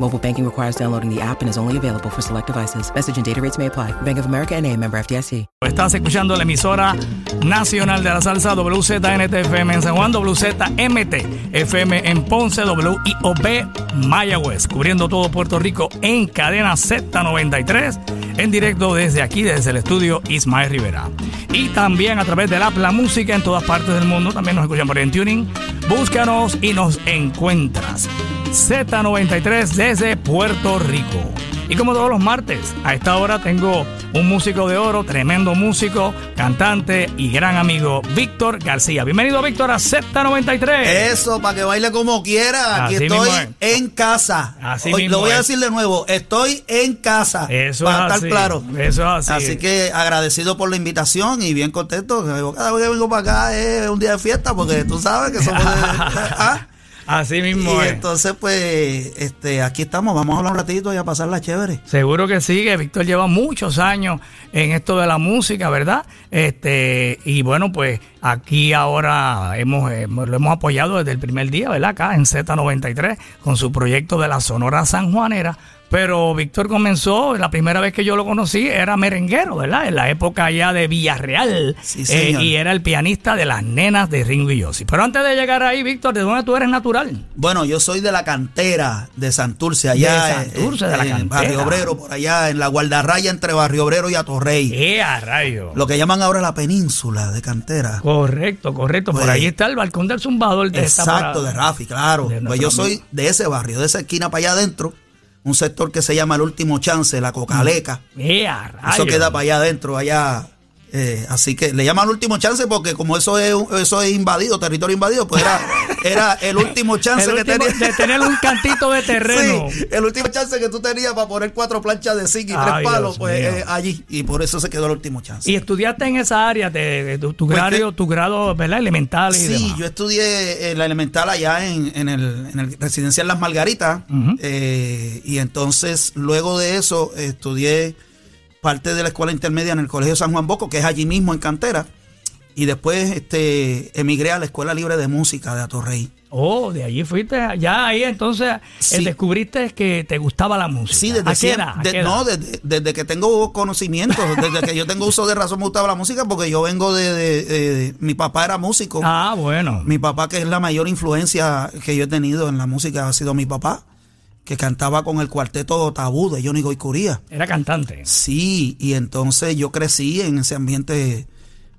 Mobile banking requires downloading the app and is only available for select devices. Message and data rates may apply. Bank of America and a member FDIC. Estás escuchando la emisora nacional de la salsa WZNT-FM en San Juan, WZMT-FM en Ponce, WIOB Mayagüez, cubriendo todo Puerto Rico en cadena Z93, en directo desde aquí, desde el estudio Ismael Rivera. Y también a través del app La Música en todas partes del mundo, también nos escuchan por en Tuning. Búscanos y nos encuentras. Z93 desde Puerto Rico. Y como todos los martes, a esta hora tengo un músico de oro, tremendo músico, cantante y gran amigo, Víctor García. Bienvenido, Víctor, a Z93. Eso, para que baile como quiera. Aquí Así estoy mismo es. en casa. Así Hoy, mismo lo voy a es. decir de nuevo. Estoy en casa. Eso para es estar así, claro. eso es así. que agradecido por la invitación y bien contento. Cada vez que vengo para acá es un día de fiesta porque tú sabes que somos de- ¿ah? Así mismo Y es. entonces, pues, este, aquí estamos. Vamos a hablar un ratito y a pasarla chévere. Seguro que sí, que Víctor lleva muchos años en esto de la música, ¿verdad? Este, y bueno, pues aquí ahora hemos, hemos- lo hemos apoyado desde el primer día, ¿verdad? Acá en Z93, con su proyecto de la Sonora Sanjuanera. Pero Víctor comenzó, la primera vez que yo lo conocí era merenguero, ¿verdad? En la época ya de Villarreal. Sí, eh, y era el pianista de las nenas de Ringo y Yossi. Pero antes de llegar ahí, Víctor, ¿de dónde tú eres natural? Bueno, yo soy de la cantera de Santurce, allá De Santurce, de la en cantera. Barrio Obrero, por allá, en la guardarraya entre Barrio Obrero y Atorrey. ¡Eh, a rayo! Lo que llaman ahora la península de cantera. Correcto, correcto. Por Pues- ahí está el balcón del zumbador. de esta Exacto, parada. de Rafi, claro. De Pues yo soy de ese barrio, de esa esquina para allá adentro, un sector que se llama El Último Chance, la Cocaleca. ¡Eh, a rayo! Eso queda para allá adentro, allá. Eh, así que le llaman último chance porque como eso es eso es invadido, territorio invadido, pues era, era el último chance El que último- tenía. de tener un cantito de terreno. Sí, el último chance que tú tenías para poner cuatro planchas de zinc y tres palos, Dios pues eh, allí. Y por eso se quedó el último chance. Y estudiaste en esa área de, de tu, tu Pues grado, que- tu grado, ¿verdad? Elemental y Sí, demás. yo estudié en la elemental allá en, en el, en el residencial Las Margaritas. Eh, y entonces, luego de eso, estudié parte de la escuela intermedia en el Colegio San Juan Bosco, que es allí mismo en Cantera. Y después este, emigré a la Escuela Libre de Música de Atorrey. Oh, de allí fuiste. Ya ahí entonces eh, Sí. descubriste que te gustaba la música. Sí, desde ¿A qué siempre. edad? ¿A de- qué edad? no, desde, desde que tengo conocimiento, desde que yo tengo uso de razón me gustaba la música, porque yo vengo de, de- de- mi papá era músico. Ah, bueno. Mi papá, que es la mayor influencia que yo he tenido en la música, ha sido mi papá, que cantaba con el cuarteto tabú de Johnny Goicuría. Era cantante. Sí, y entonces yo crecí en ese ambiente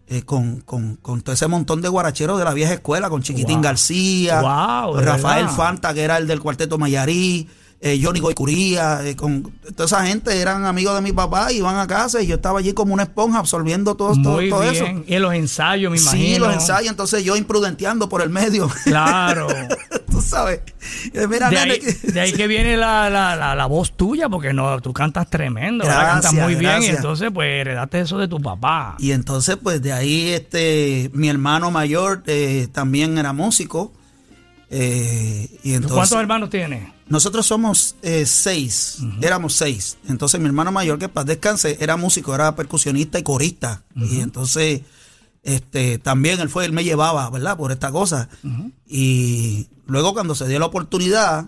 eh, con, con- con todo ese montón de guaracheros de la vieja escuela, con Chiquitín Wow. García, Wow, de Rafael verdad. Fanta, que era el del cuarteto Mayarí, eh, Johnny Goicuría, eh, con toda esa gente eran amigos de mi papá, iban a casa y yo estaba allí como una esponja absorbiendo todo, todo, Muy todo eso. bien. Y en los ensayos, me imagino. Sí, los ensayos, entonces yo imprudenteando por el medio. Claro. Tú sabes. Mira, De nene, ahí, que- de ahí que viene la, la, la, la voz tuya, porque no, tú cantas tremendo. Gracias, cantas muy bien, y entonces pues heredaste eso de tu papá. Y entonces, pues de ahí, este, mi hermano mayor eh, también era músico. Eh, y entonces, ¿Cuántos hermanos tienes? nosotros somos eh, seis, éramos seis. Entonces, mi hermano mayor, que para descanse, era músico, era percusionista y corista. Y entonces, este, también él fue, él me llevaba, ¿verdad? Por esta cosa. Y luego, cuando se dio la oportunidad,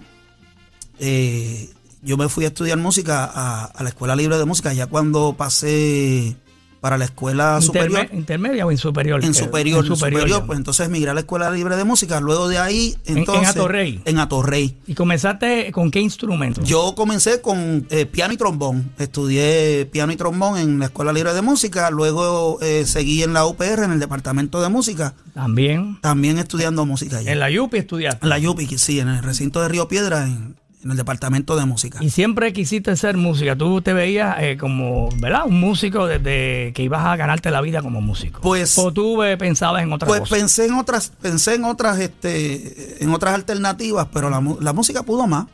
eh, yo me fui a estudiar música a, a la Escuela Libre de Música, ya cuando pasé para la escuela Interme- superior. ¿Intermedia o en superior? En superior, en superior, pues entonces migré a la Escuela Libre de Música. Luego de ahí, en entonces. Atorrey. En Atorrey. ¿Y comenzaste con qué instrumento? Yo comencé con eh, piano y trombón. Estudié piano y trombón en la Escuela Libre de Música. Luego eh, seguí en la UPR, en el Departamento de Música. También. También estudiando música allá. En la Yupi estudiaste. En la Yupi, sí, en el recinto de Río Piedra, en, en el Departamento de Música. Y siempre quisiste ser música. Tú te veías eh, como, ¿verdad? Un músico desde que ibas a ganarte la vida como músico. Pues- O tú eh, pensabas en otra Pues cosa. pensé en otras, pensé en otras, este, en otras alternativas, pero la, la música pudo más.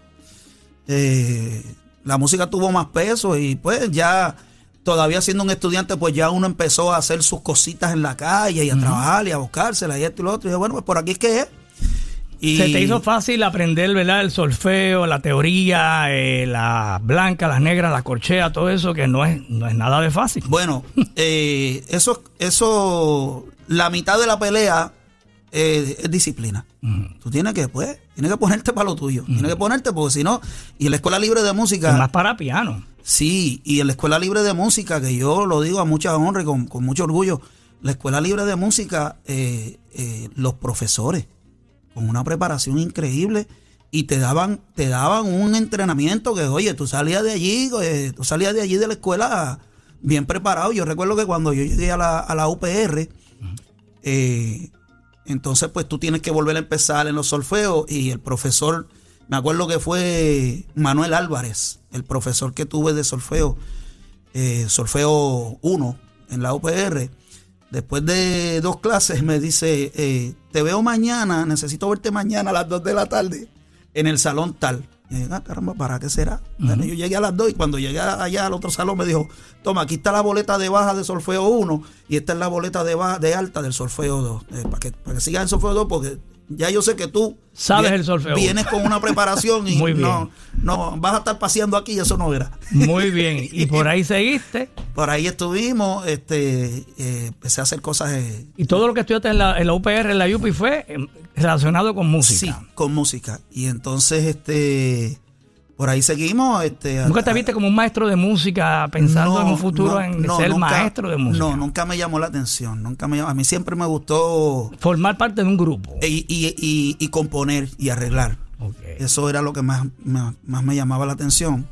Eh, la música tuvo más peso y pues ya todavía siendo un estudiante, pues ya uno empezó a hacer sus cositas en la calle y a trabajar y a buscárselas y esto y lo otro. Y dije, bueno, pues por aquí es que es. Y Se te hizo fácil aprender, ¿verdad? El solfeo, la teoría, eh, las blancas, las negras, las corcheas, todo eso, que no es, no es nada de fácil. Bueno, eh, eso, eso, la mitad de la pelea eh, es disciplina. Tú tienes que, pues, tienes que ponerte para lo tuyo. Tienes que ponerte, porque si no, y en la escuela libre de música. Y más para piano. Sí, y en la Escuela Libre de Música, que yo lo digo a mucha honra y con, con mucho orgullo, la Escuela Libre de Música, eh, los profesores, con una preparación increíble, y te daban, te daban un entrenamiento que, oye, tú salías de allí, eh, tú salías de allí de la escuela bien preparado. Yo recuerdo que cuando yo llegué a la, a la UPR, eh, entonces pues tú tienes que volver a empezar en los solfeos y el profesor me acuerdo que fue Manuel Álvarez, el profesor que tuve de solfeo, eh, solfeo 1 en la UPR. Después de dos clases me dice, eh, te veo mañana, necesito verte mañana a las 2 de la tarde en el salón tal. Y dije, ah, caramba, ¿para qué será? Bueno, yo llegué a las 2 y cuando llegué allá al otro salón me dijo, toma, aquí está la boleta de baja de solfeo 1 y esta es la boleta de, baja, de alta del solfeo 2. Eh, para, que, para que sigas el solfeo 2 porque ya yo sé que tú Sabes vienes- el solfeo. vienes con una preparación y Muy bien. no, no vas a estar paseando aquí y eso no era. Muy bien. Y por ahí seguiste. Por ahí estuvimos, este, eh, empecé a hacer cosas eh, Y todo lo que estudiaste en la, en la UPR, en la UPI, fue eh, relacionado con música. sí, con música. Y entonces, este, por ahí seguimos. Este, ¿Nunca te viste como un maestro de música pensando en un futuro no, en no, ser nunca- maestro de música? No, nunca me llamó la atención. Nunca me llamó. A mí siempre me gustó Formar parte de un grupo. y, y- y- y componer y arreglar. Eso era lo que más, más, más me llamaba la atención.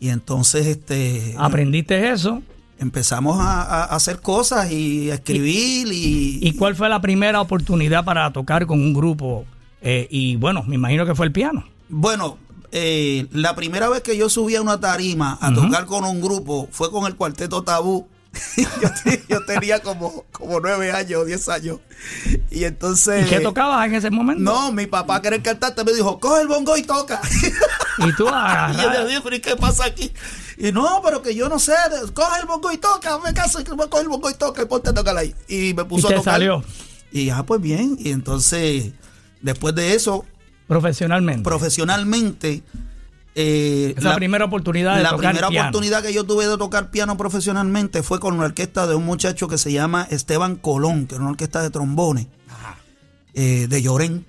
Y entonces, este, Aprendiste eso. empezamos a, a hacer cosas y a escribir y, ¿Y cuál fue la primera oportunidad para tocar con un grupo? Eh, y bueno, me imagino que fue el piano. Bueno, eh, la primera vez que yo subí a una tarima a tocar con un grupo fue con el cuarteto Tabú. yo, te- yo tenía como, como nueve años, diez años. Y entonces. ¿Y qué tocabas en ese momento? No, mi papá, que era el cantante, me dijo: coge el bongo y toca. Y tú y yo le dije: ¿pero y qué pasa aquí? Y no, pero que yo no sé, coge el bongo y toca, me caso, que voy a coger el bongo y toca y ponte a tocar ahí. Y me Y puso a te tocar. salió Y ah, pues bien. Y entonces, después de eso, profesionalmente. profesionalmente. eh, Esa primera oportunidad de la tocar primera piano. oportunidad que yo tuve de tocar piano profesionalmente fue con la orquesta de un muchacho que se llama Esteban Colón, que era una orquesta de trombones, eh, de Llorén.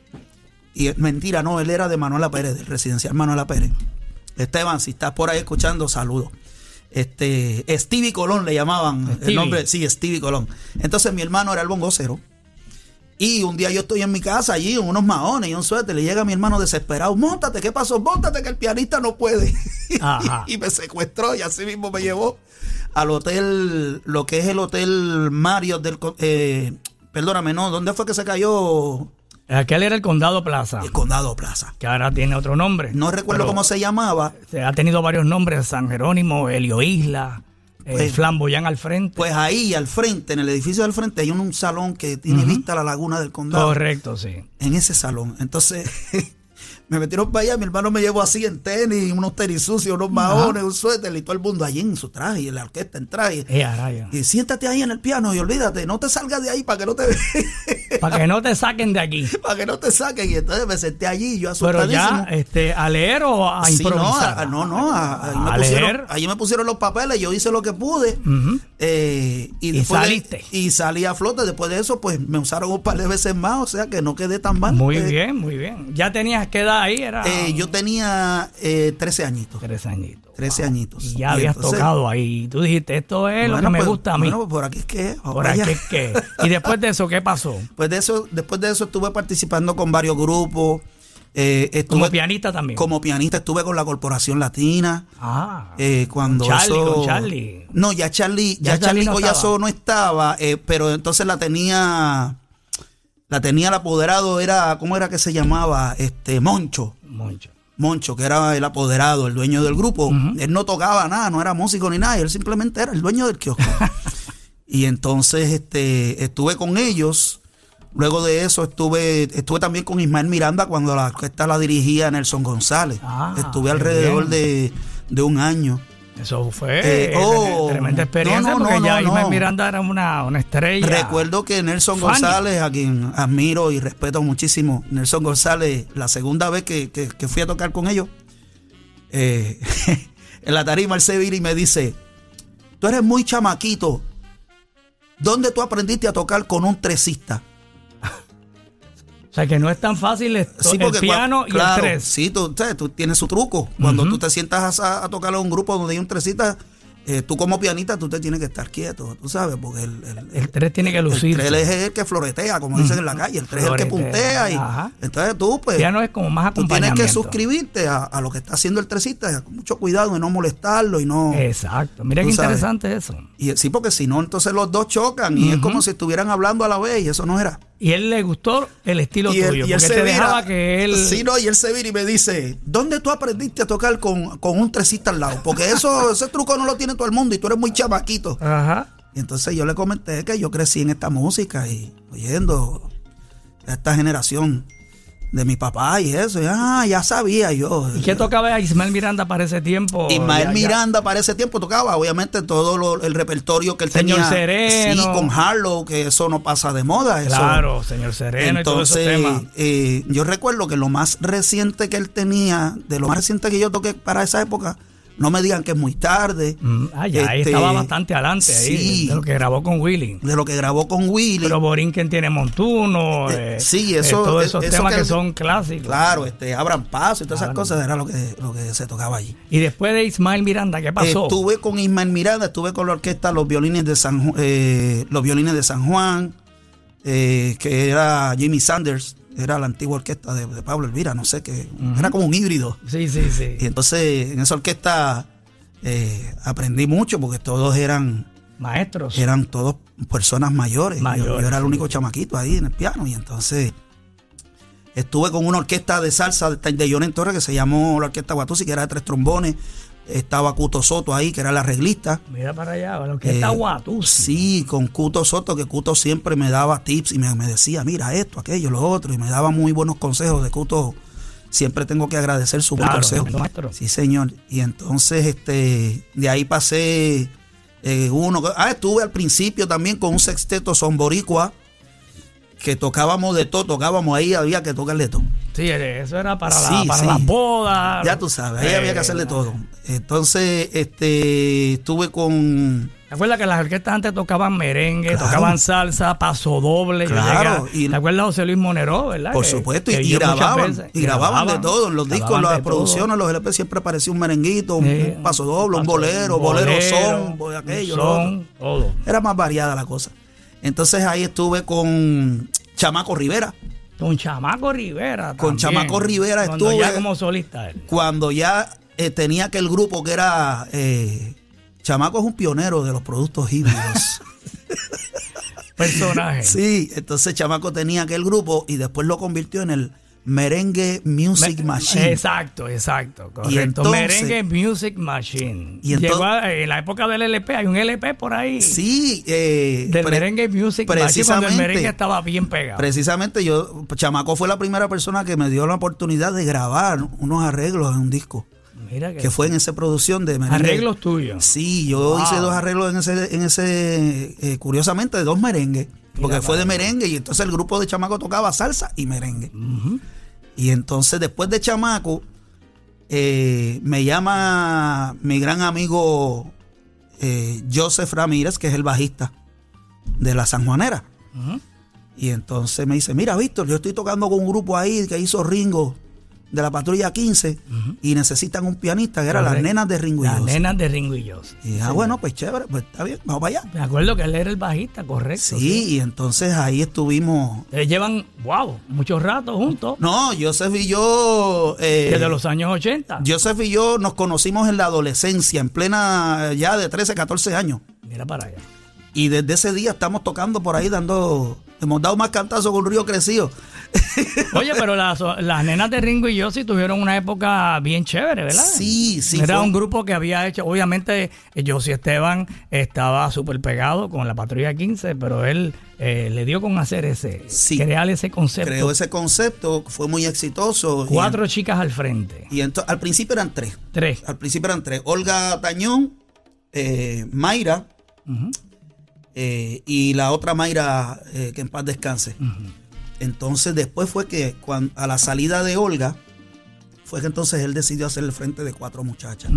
Y eh, mentira, no, él era de Manuela Pérez, del residencial Manuela Pérez. Esteban, si estás por ahí escuchando, saludos. Este, Stevie Colón le llamaban Stevie. el nombre, sí, Stevie Colón. Entonces mi hermano era el bongocero. Y un día yo estoy en mi casa allí, en unos maones y un suéter, le llega mi hermano desesperado, montate, ¿qué pasó? Montate que el pianista no puede. Ajá. y me secuestró y así mismo me llevó al hotel, lo que es el hotel Mario del, eh, perdóname, no, ¿dónde fue que se cayó? Aquel era el Condado Plaza, El Condado Plaza. que ahora tiene otro nombre. No recuerdo cómo se llamaba, se Ha tenido varios nombres, San Jerónimo, Helio Isla, Pues- Flamboyán al frente. pues ahí al frente, en el edificio del frente, hay un, un salón que tiene vista a la laguna del condado. Correcto, sí. en ese salón. Entonces me metieron para allá, mi hermano me llevó así en tenis, unos tenis sucios, unos maones, un suéter y todo el mundo allí en su traje, y la orquesta en traje. Eh. Y siéntate ahí en el piano y olvídate, no te salgas de ahí para que no te Para que no te saquen de aquí. para que no te saquen. Y entonces me senté allí, yo Pero asustadísimo. ya, este, a leer o a Sí, no, improvisar. a- no, no, a- ahí, me pusieron, leer. ahí me pusieron los papeles, yo hice lo que pude. Eh, y, Y de- saliste. y salí a flote. Después de eso, pues me usaron un par de veces más, o sea que no quedé tan mal. Muy Eh, bien, muy bien. Ya tenías que edad ahí, era eh, yo tenía eh, 13 añitos. tres añitos. 13 añitos. Y ya Y habías entonces, tocado ahí. Tú dijiste, esto es lo que bueno, me pues, gusta a mí. Bueno, pues por aquí es que. Por Vaya. aquí es que. Y después de eso, ¿qué pasó? Pues de eso, después de eso estuve participando con varios grupos. eh, estuve Como pianista también. Como pianista estuve con la Corporación Latina. Ah. eh, cuando Con Charlie, eso- con Charlie. No, ya Charlie, Ya ya, Charlie Charlie no Collazo estaba. no estaba, eh, pero entonces la tenía, la tenía el apoderado, era, ¿cómo era que se llamaba? Este, Moncho. Mucho. Moncho, que era el apoderado, el dueño del grupo. Él no tocaba nada, no era músico ni nada, él simplemente era el dueño del kiosco. y entonces este, estuve con ellos. Luego de eso estuve, estuve también con Ismael Miranda cuando la orquesta la dirigía Nelson González. Ah, estuve alrededor de, de un año. Eso fue Eh, oh, tremenda experiencia no, no, porque no, ya no. Miranda era una, una estrella. Recuerdo que Nelson. González, a quien admiro y respeto muchísimo, Nelson González, la segunda vez que, que- que fui a tocar con ellos, eh, en la tarima él se vira y me dice, tú eres muy chamaquito, ¿dónde tú aprendiste a tocar con un tresista? O sea que no es tan fácil esto, el cua- piano y claro, el tres. Sí, tú, sabes, tú tienes su truco. Cuando tú te sientas a, a tocar a un grupo donde hay un tresista, eh, tú como pianista, tú te tienes que estar quieto, tú sabes, porque el, el- El tres tiene que el lucir. tres es el que floretea, como dicen en la calle. El tres es el que puntea. Y, ajá. entonces tú, pues, El piano es como más tú tienes acompañamiento. que suscribirte a, a lo que está haciendo el tresista, con mucho cuidado de no molestarlo y no. Exacto. Mira qué sabes. interesante eso. Y sí, porque si no, entonces los dos chocan y es como si estuvieran hablando a la vez y eso no era. Y él le gustó el estilo y él, tuyo, y él se te dejaba que él... Sí, no, y él se vira y me dice, ¿dónde tú aprendiste a tocar con, con un tresista al lado? Porque eso, ese truco no lo tiene todo el mundo y tú eres muy chamaquito. Ajá. Y entonces yo le comenté que yo crecí en esta música y oyendo a esta generación de mi papá y eso. Y, ah, ya sabía yo. ¿Y qué tocaba Ismael Miranda para ese tiempo? Ismael Ya- ya- Miranda para ese tiempo tocaba, obviamente, todo lo- el repertorio que él Señor tenía. Sereno. Sí, con Harlow, que eso no pasa de moda. eso- Claro, señor Sereno y todo Entonces, ese tema. eh, yo recuerdo que lo más reciente que él tenía, de lo más reciente que yo toqué para esa época, no me digan que es muy tarde. Mm, ah, ya, ahí este, estaba bastante adelante ahí, sí. de lo que grabó con Willy. De lo que grabó con Willy. Pero Borinquen tiene Montuno, Eh, eh, sí, eh, eso- todos esos eso temas que son clásicos. Claro, este, abran paso y todas esas cosas era lo que, lo que se tocaba allí. Y después de Ismael Miranda, ¿qué pasó? Estuve con Ismael Miranda, estuve con la orquesta Los Violines de San, eh, los violines de San Juan, que era Jimmy Sanders, era la antigua orquesta de, de Pablo Elvira, no sé, que era como un híbrido. Sí, sí, sí. Y entonces en esa orquesta eh, aprendí mucho porque todos eran, Maestros. eran todos personas mayores. Yo- Yo, Mayores, era el sí. único chamaquito ahí en el piano y entonces estuve con una orquesta de salsa de, de Torres que se llamó la Orquesta Guatusi, que era de tres trombones. Estaba Cuto Soto ahí, que era el arreglista. Mira para allá, lo que está Eh, Guatusi. Sí, con Cuto Soto, que Cuto siempre me daba tips y me, me decía, mira esto, aquello, lo otro, y me daba muy buenos consejos de Cuto. Siempre tengo que agradecer su buen consejo. Sí, señor. Y entonces, este, de ahí pasé eh, uno. Ah, estuve al principio también con un sexteto son boricua, que tocábamos de todo, tocábamos ahí, había que tocar de todo. Sí, eso era para, la- Sí, para sí. las bodas. Ya tú sabes, ahí Eh, había que hacerle todo. Entonces, este, estuve con ¿Te acuerdas que las orquestas antes tocaban merengue, Claro. tocaban salsa, paso doble? Claro, y- ¿Te acuerdas José Luis Monero, verdad? Por Que- supuesto, que y, grababan, veces- y grababan de todo, en los discos, las de todo. producciones, los LP siempre aparecía un merenguito, un, Sí, un paso doble, un paso- bolero, bolero, son, aquello, lo son, todo. Era más variada la cosa. Entonces ahí estuve con Chamaco Rivera. Con Chamaco Rivera. Con. Chamaco Rivera Cuando estuve- ya como solista él. Cuando ya eh, tenía aquel grupo que era. eh, Chamaco es un pionero de los productos híbridos. Personaje. sí, entonces Chamaco tenía aquel grupo y después lo convirtió en el Merengue Music Machine. Exacto, exacto. Correcto. Y entonces- Merengue Music Machine. Y entonces- Llegó a- en la época del LP, hay un LP por ahí. Sí, eh, Del pre- Merengue Music Machine cuando el precisamente. merengue estaba bien pegado. Precisamente yo, Chamaco fue la primera persona que me dio la oportunidad de grabar unos arreglos en un disco, Mira que, que fue en esa producción de merengue. arreglos tuyos. Sí, yo Wow. hice dos arreglos en ese, en ese eh, curiosamente, de dos merengues, porque fue de merengue y entonces el grupo de Chamaco tocaba salsa y merengue. Y entonces después de Chamaco, eh, me llama mi gran amigo eh, Joseph Ramírez, que es el bajista de la Sanjuanera. Ujú. Y entonces me dice, mira, Víctor, yo estoy tocando con un grupo ahí que hizo Ringo de la Patrulla 15 y necesitan un pianista, que eran las nenas de Ringo y Las nenas de Ringo y ah, bueno, pues chévere, pues está bien, vamos para allá. Me acuerdo que él era el bajista, correcto. Sí, y entonces ahí estuvimos. Llevan, wow, muchos ratos juntos. No, Joseph y yo. eh, Desde los años 80. Joseph y yo nos conocimos en la adolescencia, en plena ya de 13, 14 años. Mira para allá. Y desde ese día estamos tocando por ahí, dando. Hemos dado más cantazos con Río Crecido. Oye, pero las, las nenas de Ringo y yo sí tuvieron una época bien chévere, ¿verdad? Sí, sí. Era fue- un grupo que había hecho, obviamente, Josie Esteban estaba súper pegado con la Patrulla 15, pero él eh, le dio con hacer ese, Sí. crear ese concepto. Creó ese concepto, fue muy exitoso. y- Cuatro chicas al frente. Y, ento- al principio eran tres. Tres. Al principio eran tres. Olga Tañón, eh, Mayra eh, y la otra Mayra eh, que en paz descanse. Entonces después fue que cuan- a la salida de Olga, fue que entonces él decidió hacer el frente de cuatro muchachas.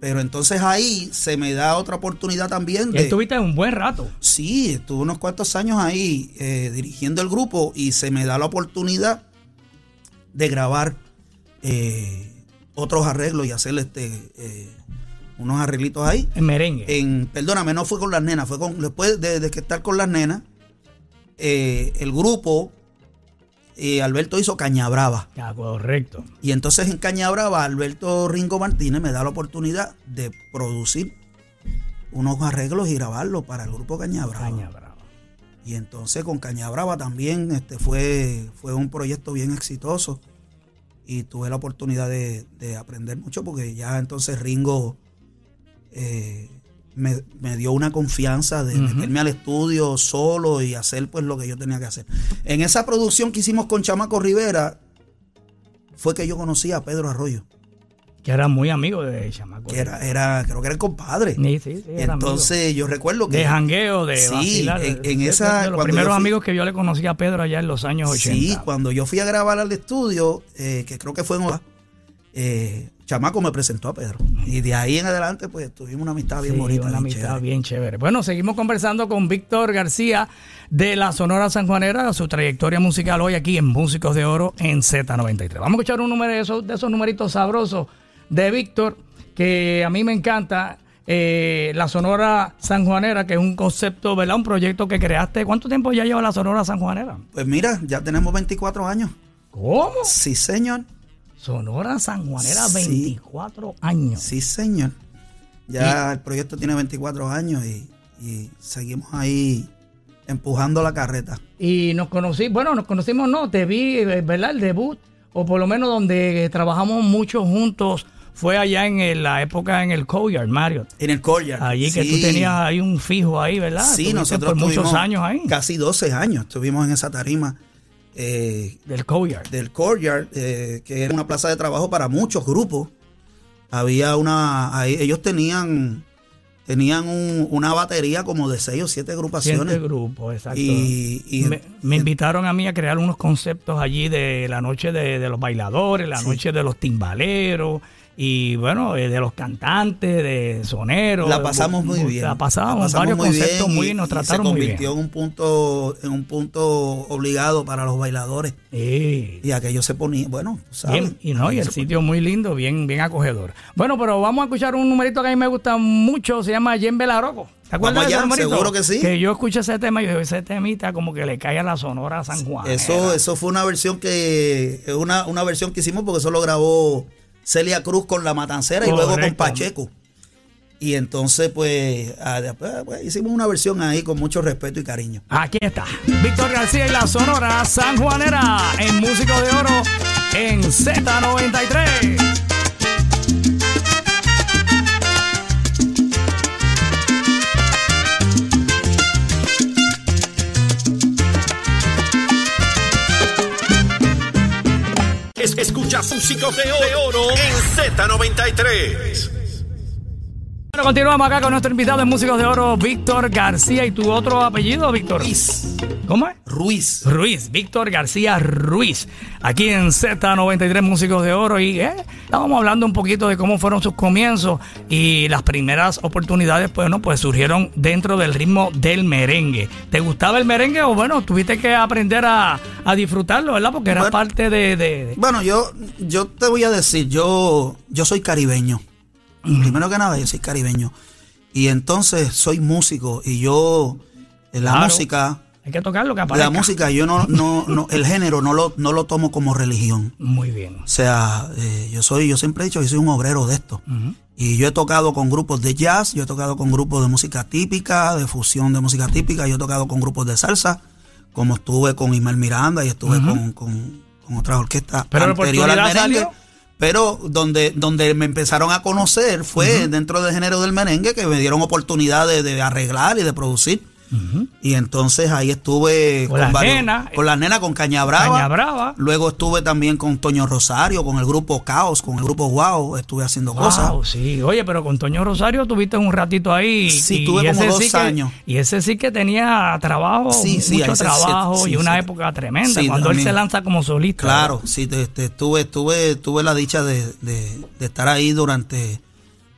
Pero entonces ahí se me da otra oportunidad también de... estuviste un buen rato. Sí, estuve unos cuantos años ahí eh, dirigiendo el grupo y se me da la oportunidad de grabar eh, otros arreglos y hacer este eh, unos arreglitos ahí. En merengue. En, perdóname, no fue con las nenas, fue con después de, de que estar con las nenas, eh, el grupo eh, Alberto hizo Cañabrava. Ya, correcto. Y entonces en Cañabrava, Alberto Ringo Martínez me da la oportunidad de producir unos arreglos y grabarlos para el grupo Cañabrava. Caña brava. Y entonces con Cañabrava también este, fue, fue un proyecto bien exitoso. Y tuve la oportunidad de, de aprender mucho porque ya entonces Ringo eh, me, me dio una confianza de Ujú. meterme al estudio solo y hacer pues lo que yo tenía que hacer. En esa producción que hicimos con Chamaco Rivera fue que yo conocí a Pedro Arroyo, Que era muy amigo de Chamaco. que era, era creo que era el compadre. Sí, sí, sí, amigo. Entonces yo recuerdo que... de jangueo, de Sí, vacilar. en- en de- esa- de los primeros fui- amigos que yo le conocí a Pedro allá en los años 80. Sí, cuando yo fui a grabar al estudio, eh, que creo que fue en eh, Chamaco me presentó a Pedro. Y de ahí en adelante, pues tuvimos una amistad bien Sí, bonita. una amistad chévere. bien chévere. Bueno, seguimos conversando con Víctor García de la Sonora Sanjuanera, su trayectoria musical hoy aquí en Músicos de Oro en Z93. Vamos a escuchar un número de esos, de esos numeritos sabrosos de Víctor, que a mí me encanta. eh, la Sonora Sanjuanera, que es un concepto, ¿verdad? Un proyecto que creaste. ¿Cuánto tiempo ya lleva la Sonora Sanjuanera? Pues mira, ya tenemos 24 años. ¿Cómo? Sí, señor. Sonora Sanjuanera, Sí. 24 años. Sí, señor. Ya el proyecto tiene 24 años y, y seguimos ahí empujando la carreta. Y nos conocí, bueno, nos conocimos, no, te vi, eh, ¿verdad? El debut, o por lo menos donde trabajamos mucho juntos, fue allá en la época en el Courtyard, Mario. En el Courtyard. Allí que tú tenías ahí un fijo ahí, ¿verdad? Sí, Estuviste nosotros por muchos años ahí, Casi 12 años estuvimos en esa tarima. Eh, del Courtyard. del Courtyard, eh, que era una plaza de trabajo para muchos grupos. Había una, ahí ellos tenían, tenían un- una batería como de seis o siete agrupaciones. Siete grupos, exacto. Y, y- me, me invitaron a mí a crear unos conceptos allí de la noche de, de los bailadores, la Sí. noche de los timbaleros y bueno, eh, de los cantantes, de soneros. la pasamos muy bien. La pasábamos, La pasamos varios muy conceptos bien muy y- nos y trataron muy Se bien. convirtió en un punto, en un punto obligado para los bailadores. Sí. Y aquello se ponía, bueno, ¿sabes? Bien, y no, y el sitio muy lindo, bien, bien acogedor. Bueno, pero vamos a escuchar un numerito que a mí me gusta mucho, se llama Jen Belaroco. ¿Te acuerdas Vamos de ese allá, seguro que sí. Que yo escuché ese tema y yo, ese temita como que le cae a la Sonora San Juan. Eso, eso fue una versión que, una, una versión que hicimos porque eso lo grabó Celia Cruz con La Matancera y luego con. Pacheco. Y entonces, pues, ah, después, pues, hicimos una versión ahí con mucho respeto y cariño. Aquí está. Víctor García y la Sonora San Juanera en Músicos de Oro en Z93. Es- escucha Músicos de Oro en Z93. Bueno, continuamos acá con nuestro invitado en Músicos de Oro, Víctor García. ¿Y tu otro apellido, Víctor? Ruiz. ¿Cómo es? Ruiz. Ruiz, Víctor García Ruiz, aquí en Z93 Músicos de Oro. Y eh, estábamos hablando un poquito de cómo fueron sus comienzos y las primeras oportunidades, pues, no, pues surgieron dentro del ritmo del merengue. ¿Te gustaba el merengue o bueno, tuviste que aprender a, a disfrutarlo, ¿verdad? Porque era Bueno. parte de, de- de- Bueno, yo, yo te voy a decir, yo, yo soy caribeño. Primero que nada, yo soy caribeño. Y entonces soy músico y yo, en la Claro. música, Hay que tocar lo que aparezca. la música, yo no, no, no, el género no lo, no lo tomo como religión. Muy bien. O sea, eh, yo soy, yo siempre he dicho que soy un obrero de esto. Y yo he tocado con grupos de jazz, yo he tocado con grupos de música típica, de fusión de música típica, yo he tocado con grupos de salsa, como estuve con Ismael Miranda y estuve con, con, con otras orquestas Pero la anterior al merengue. salió. Pero donde, donde me empezaron a conocer fue dentro del género del merengue que me dieron oportunidad de, de arreglar y de producir. Y entonces ahí estuve Con las varios- nenas. con con Caña Brava. Caña Brava. Luego estuve también con Toño Rosario, con el grupo Caos, con el grupo Wow, estuve haciendo cosas. Wow, sí. Oye, pero con Toño Rosario tuviste un ratito ahí. Sí, tuve como dos sí que- años. y ese sí que tenía trabajo, Sí, sí, mucho trabajo sí, y una época tremenda. Cuando él se lanza como solista. Claro, sí, te- te- tuve, tuve, tuve la dicha de, de- de estar ahí durante,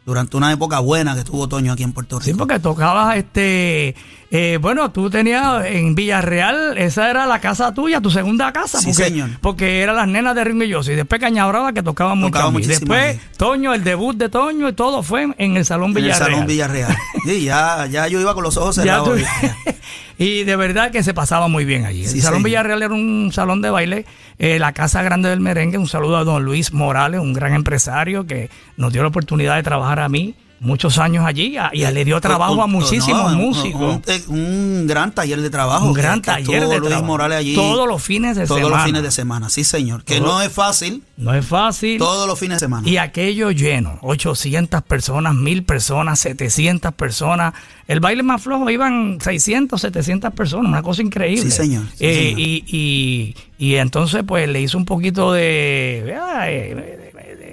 durante una época buena que tuvo Toño aquí en Puerto Sí, Rico. porque tocabas este. eh, bueno, tú tenías en Villarreal, esa era la casa tuya, tu segunda casa. Sí, porque, señor. Porque eran las nenas de Ringo y Yossi. Después Cañabrava que tocaba mucho. Tocaba muchísimo Después. Toño, el debut de Toño y todo fue en el Salón en el Villarreal. Salón Villarreal. Sí, ya, ya yo iba con los ojos Ya cerrados. tú- y de verdad que se pasaba muy bien allí. Sí, el Salón. Villarreal era un salón de baile, eh, la Casa Grande del Merengue. Un saludo a don Luis Morales, un gran empresario que nos dio la oportunidad de trabajar a mí muchos años allí y le dio trabajo Un- a muchísimos no, músicos. Un, un gran taller de trabajo. Un que- gran que taller tuvo de Luis trabajo. Morales allí. Todos los fines de todos semana. los fines de semana, sí, señor. Que Todo- no es fácil, No es fácil. todos los fines de semana. Y aquello lleno, 800 personas, 1000 personas, 700 personas. El baile más flojo iban 600, 700 personas, una cosa increíble. Sí, señor, sí, Eh, señor. Y, y, y entonces pues le hizo un poquito de, ah,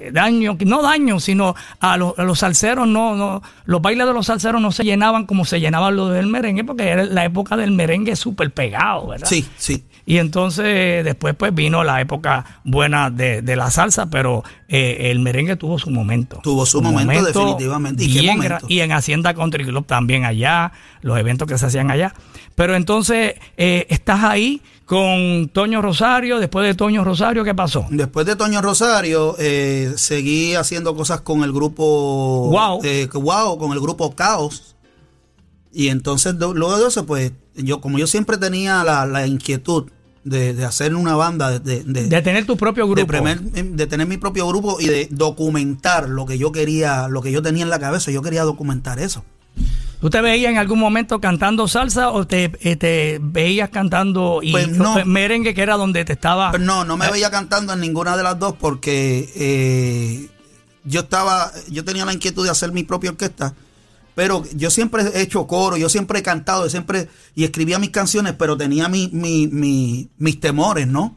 eh, daño, no daño, sino a los, a los salseros, no, no, los bailes de los salseros no se llenaban como se llenaban los del merengue, porque era la época del merengue súper pegado, ¿verdad? Sí, sí. Y entonces después pues vino la época buena de, de la salsa, pero eh, el merengue tuvo su momento. Tuvo su momento, definitivamente. ¿Y qué momento? y en Hacienda Country Club también allá, los eventos que se hacían allá. Pero entonces eh, estás ahí con Toño Rosario, después de Toño Rosario, ¿qué pasó? Después de Toño Rosario, eh, seguí haciendo cosas con el grupo Wow. eh, Wow, con el grupo Caos. Y entonces, luego de eso, pues, yo, como yo siempre tenía la, la inquietud de, de hacer una banda, de, de- de- tener tu propio grupo. primer- de tener mi propio grupo y de documentar lo que yo quería, lo que yo tenía en la cabeza, yo quería documentar eso. ¿Tú te veías en algún momento cantando salsa o te, eh, te veías cantando y Pues no. merengue que era donde te estaba... Pero no, no me veía cantando en ninguna de las dos porque eh, yo estaba, yo tenía la inquietud de hacer mi propia orquesta, pero yo siempre he hecho coro, yo siempre he cantado, yo siempre y escribía mis canciones, pero tenía mi, mi- mi- mis temores, ¿no?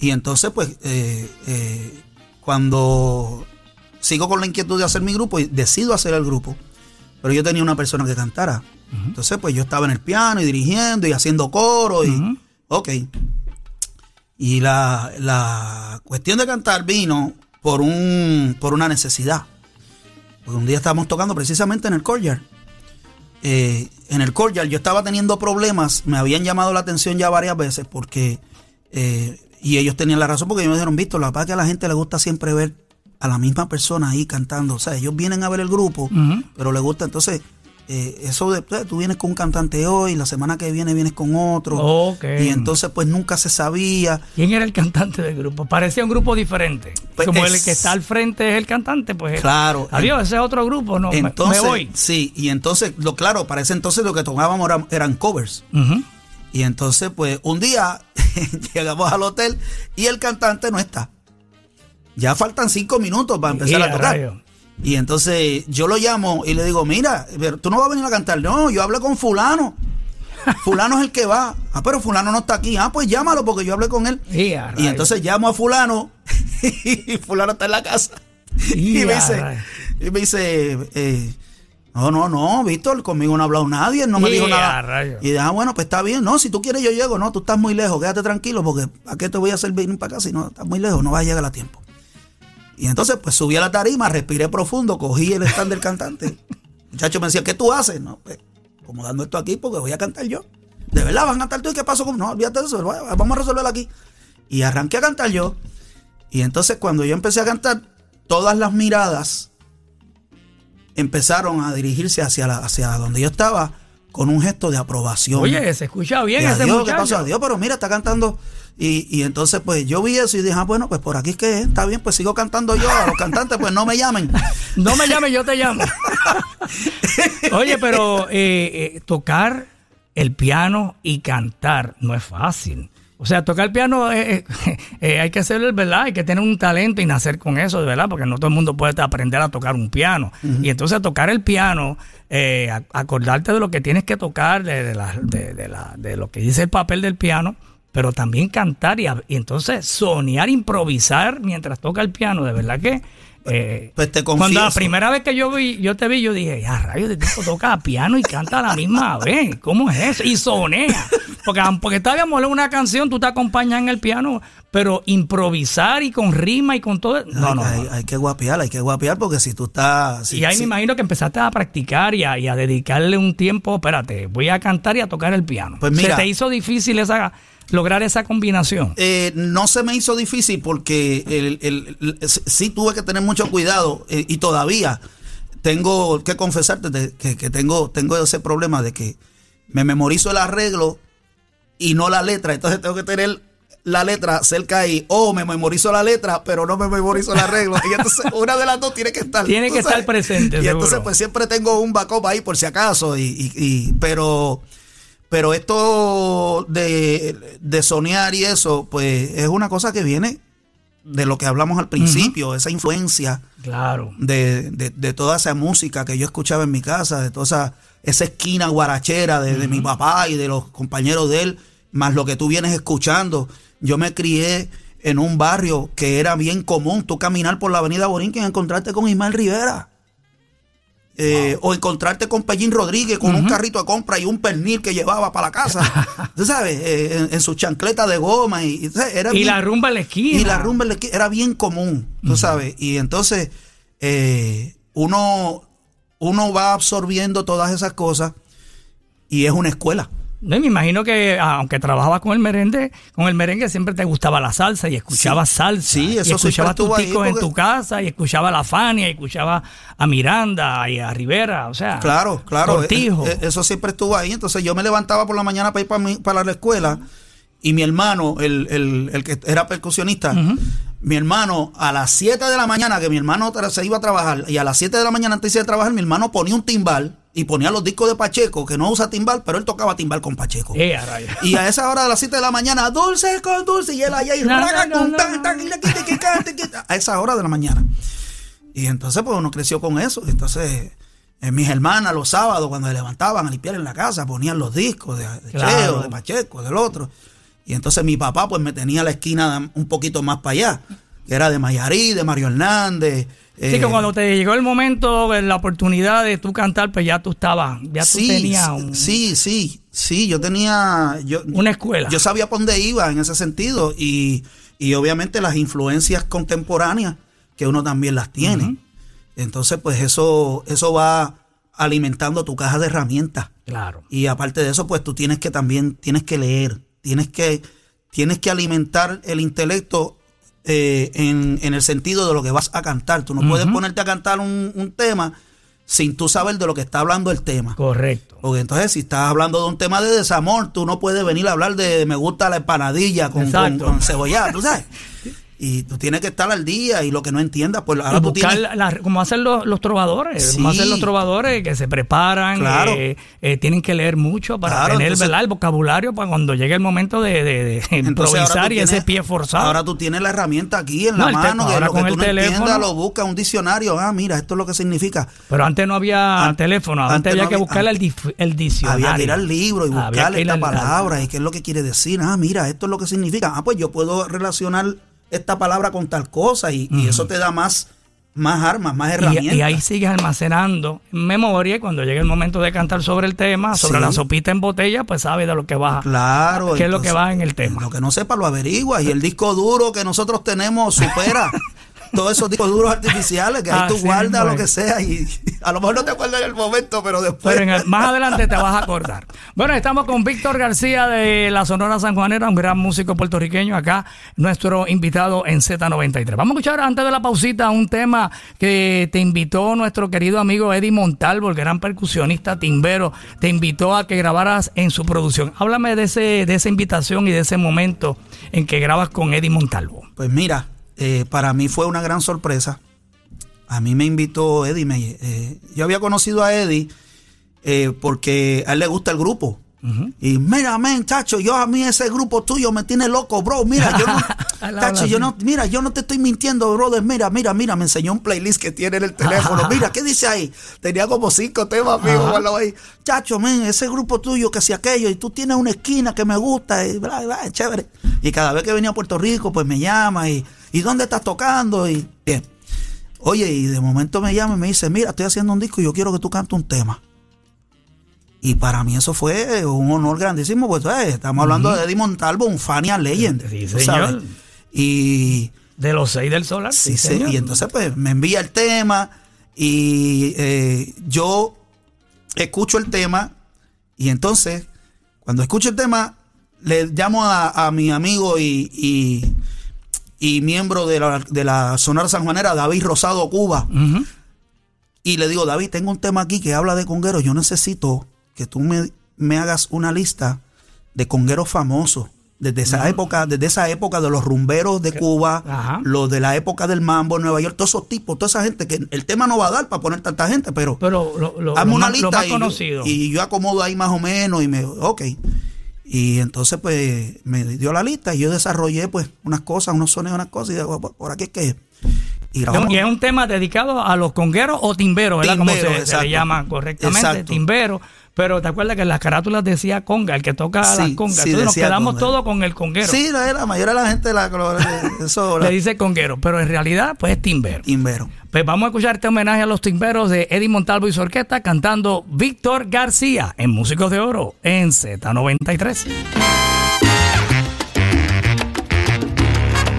Y entonces, pues, eh, eh, cuando sigo con la inquietud de hacer mi grupo y decido hacer el grupo, pero yo tenía una persona que cantara. Entonces, pues yo estaba en el piano y dirigiendo y haciendo coro y, ok. Y la, la cuestión de cantar vino por, un, por una necesidad. Porque un día estábamos tocando precisamente en el courtyard. Eh, en el courtyard yo estaba teniendo problemas, me habían llamado la atención ya varias veces porque, eh, y ellos tenían la razón porque ellos me dijeron, visto, la verdad que a la gente le gusta siempre ver a la misma persona ahí cantando. O sea, ellos vienen a ver el grupo, pero les gusta. Entonces, eh, eso de, eh, tú vienes con un cantante hoy, la semana que viene vienes con otro. Y entonces, pues nunca se sabía. ¿Quién era el cantante del grupo? Parecía un grupo diferente. Pues Como es- el que está al frente es el cantante, pues. Claro. Adiós, ese es otro grupo, no. Entonces, me voy. sí, y entonces, lo claro, para ese entonces lo que tocábamos eran, eran covers. Y entonces, pues, un día llegamos al hotel y el cantante no está. Ya faltan cinco minutos para empezar Y a tocar. Y entonces yo lo llamo y le digo, mira, pero tú no vas a venir a cantar. No, yo hablé con fulano. Fulano es el que va. Ah, pero fulano no está aquí. Ah, pues llámalo porque yo hablé con él. Y entonces llamo a fulano y fulano está en la casa. Y Y me dice, y me dice eh, no, no, no, Víctor, conmigo no ha hablado nadie, no me dijo nada. rayos. Y dije, ah, bueno, pues está bien. No, si tú quieres yo llego. No, tú estás muy lejos, quédate tranquilo porque ¿a qué te voy a hacer venir para acá si no estás muy lejos? No vas a llegar a tiempo. Y entonces, pues subí a la tarima, respiré profundo, cogí el stand del cantante. Muchacho me decía, ¿qué tú haces? No, pues, como dando esto aquí porque voy a cantar yo. ¿De verdad van a cantar tú y qué pasó? con-?" No, olvídate de eso, vamos a resolverlo aquí. Y arranqué a cantar yo. Y entonces cuando yo empecé a cantar, todas las miradas empezaron a dirigirse hacia, la, hacia donde yo estaba con un gesto de aprobación. Oye, se escucha bien ese adiós, ¿qué muchacho. pasó? Adiós, pero mira, está cantando. Y, y entonces, pues yo vi eso y dije, ah, bueno, pues por aquí es que es, está bien, pues sigo cantando yo. A los cantantes, pues no me llamen. No me llames, yo te llamo. Oye, pero eh, eh, tocar el piano y cantar no es fácil. O sea, tocar piano eh, eh, eh, hay que hacerlo, ¿verdad? Hay que tener un talento y nacer con eso, de verdad, porque no todo el mundo puede aprender a tocar un piano. Y entonces tocar el piano, acordarte de lo que tienes que tocar, de, la, de, la, de, lo que dice el papel del piano, pero también cantar y, y entonces soñar, improvisar mientras toca el piano, de verdad que eh, pues te Cuando la primera vez que yo vi, yo te vi, yo dije, ya rayos, de tipo toca piano y canta a la misma vez. ¿Cómo es eso? Y sonea. Porque, porque todavía mole una canción, tú te acompañas en el piano, pero improvisar y con rima y con todo. No, no, hay, que guapear, hay que guapear porque si tú estás. y ahí me imagino que empezaste a practicar y a, dedicarle un tiempo, espérate, voy a cantar y a tocar el piano. Pues mira, ¿Se te hizo difícil esa lograr esa combinación? Eh, no se me hizo difícil porque el, sí tuve que tener mucho cuidado eh, y todavía tengo que confesarte que, tengo, tengo ese problema de que me memorizo el arreglo y no la letra, entonces tengo que tener la letra cerca ahí, o me memorizo la letra, pero no me memorizo el arreglo. Y entonces una de las dos tiene que estar. Tiene que estar presente. Y entonces pues siempre tengo un backup ahí por si acaso. Y, y pero pero esto de, de, soñar y eso, pues es una cosa que viene de lo que hablamos al principio, esa influencia claro. de, de, toda esa música que yo escuchaba en mi casa, de toda esa, esa esquina guarachera de, de mi papá y de los compañeros de él, más lo que tú vienes escuchando. Yo me crié en un barrio que era bien común, tú caminar por la avenida Borinquen y encontrarte con Ismael Rivera. Eh, o encontrarte con Pellín Rodríguez con un carrito de compra y un pernil que llevaba para la casa, tú sabes, eh, en, su chancleta de goma. Y, era y la rumba en la esquina. Y la rumba en la esquina era bien común, tú sabes. Y entonces eh, uno, uno va absorbiendo todas esas cosas y es una escuela. No, me imagino que aunque trabajabas con el merengue, con el merengue siempre te gustaba la salsa y escuchabas salsa. Sí, eso y escuchabas tus ticos en tu casa y escuchaba a la Fania y escuchaba a Miranda y a Rivera, o sea. Claro, claro. E, e, eso siempre estuvo ahí. Entonces yo me levantaba por la mañana para ir para, para la escuela y mi hermano, el, el, el que era percusionista, mi hermano a las 7 de la mañana, que mi hermano se iba a trabajar, y a las 7 de la mañana antes de trabajar, mi hermano ponía un timbal y ponía los discos de Pacheco, que no usa timbal, pero él tocaba timbal con Pacheco. Eh, y a esa hora de las 7 de la mañana, dulce con dulce, y él allá y a esa hora de la mañana. Y entonces, pues uno creció con eso. Entonces, en mis hermanas los sábados, cuando se levantaban a limpiar en la casa, ponían los discos de, de Cheo, de Pacheco, del otro. Y entonces mi papá, pues me tenía la esquina un poquito más para allá, que era de Mayarí, de Mario Hernández Sí, que eh, cuando te llegó el momento, la oportunidad de tú cantar, pues ya tú estabas, ya tú tenías Sí, sí, sí, yo tenía... Yo, una escuela. Yo sabía por dónde iba en ese sentido y, y obviamente las influencias contemporáneas que uno también las tiene. Entonces, pues eso, eso va alimentando tu caja de herramientas. Claro. Y aparte de eso, pues tú tienes que también, tienes que leer, tienes que, tienes que alimentar el intelecto eh, en, en, el sentido de lo que vas a cantar. Tú no puedes ponerte a cantar un, tema sin tú saber de lo que está hablando el tema. Correcto. Porque entonces si estás hablando de un tema de desamor, tú no puedes venir a hablar de me gusta la empanadilla con, con, con cebollado, ¿tú sabes? y tú tienes que estar al día y lo que no entiendas, pues ahora tú tienes... como hacen los, trovadores, como hacen los trovadores que se preparan, eh, eh, tienen que leer mucho para tener el vocabulario para cuando llegue el momento de, improvisar y ese pie forzado. Ahora tú tienes la herramienta aquí en la mano, que lo que tú no entiendas lo busca un diccionario, ah, mira, esto es lo que significa. Pero antes no había teléfono, antes, había que buscar el, diccionario. Había que ir al libro y buscarle esta palabra y qué es lo que quiere decir, ah, mira, esto es lo que significa, ah, pues yo puedo relacionar esta palabra con tal cosa y, eso te da más, más armas, más herramientas. Y, ahí sigues almacenando memoria y cuando llegue el momento de cantar sobre el tema, sobre la sopita en botella, pues sabes de lo que va. Claro. ¿Qué es lo que va en el tema? Lo que no sepa lo averigua y el disco duro que nosotros tenemos supera todos esos discos duros artificiales que ahí tú guardas lo que sea y a lo mejor no te acuerdas en el momento, pero después. Pero más adelante te vas a acordar. Bueno, estamos con Víctor García de la Sonora San Juanera, un gran músico puertorriqueño acá, nuestro invitado en Z93. Vamos a escuchar antes de la pausita un tema que te invitó nuestro querido amigo Eddie Montalvo, el gran percusionista timbero, te invitó a que grabaras en su producción. Háblame de, ese, de esa invitación y de ese momento en que grabas con Eddie Montalvo. Pues mira, eh, para mí fue una gran sorpresa. A mí me invitó Eddie. Me, eh, yo había conocido a Eddie eh, porque a él le gusta el grupo. Y mira, men, chacho, yo a mí ese grupo tuyo me tiene loco, bro. Mira, yo no, yo no, mira, yo no te estoy mintiendo, brother. Mira, mira, mira, me enseñó un playlist que tiene en el teléfono. Mira, ¿qué dice ahí? Tenía como cinco temas, amigo, ahí. Chacho, men, ese grupo tuyo que si aquello, y tú tienes una esquina que me gusta, y bla, bla, chévere. Y cada vez que venía a Puerto Rico, pues me llama y, ¿y dónde estás tocando? Y bien. Oye, y de momento me llama y me dice, mira, estoy haciendo un disco y yo quiero que tú cantes un tema. Y para mí eso fue un honor grandísimo, pues eh, estamos hablando de Eddie Montalvo, un Fania Legend. Sí, señor. sabes. Y, De los seis del solar. sí, sí, señor. y entonces pues me envía el tema y eh, yo escucho el tema y entonces cuando escucho el tema le llamo a, a mi amigo y, y, y miembro de la, de la Sonora Sanjuanera, David Rosado Cuba. Y le digo, David, tengo un tema aquí que habla de congueros. Yo necesito que tú me, me hagas una lista de congueros famosos. Desde esa época, desde esa época de los rumberos de Cuba, Ajá. los de la época del mambo en Nueva York, todos esos tipos, toda esa gente, que el tema no va a dar para poner tanta gente, pero, Pero lo, lo, hazme lo una más, lo lista más y, conocido. y yo acomodo ahí más o menos y me, ok. Y entonces pues me dio la lista y yo desarrollé pues unas cosas, unos sonidos, unas cosas y digo, "Por- por aquí es que... Y y es un tema dedicado a los congueros o timberos, ¿verdad? Como Timberos, se, le llama correctamente, Exacto. timberos. Pero te acuerdas que en las carátulas decía conga, el que toca Sí, las congas. sí, Entonces nos quedamos conga. todos con el conguero. Sí, la, la mayoría de la gente la, eso, Le la- dice conguero, pero en realidad, pues es timbero. Timbero. Pues vamos a escuchar este homenaje a los timberos de Eddie Montalvo y su orquesta cantando Víctor García en Músicos de Oro en Z93.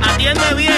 Atiende bien,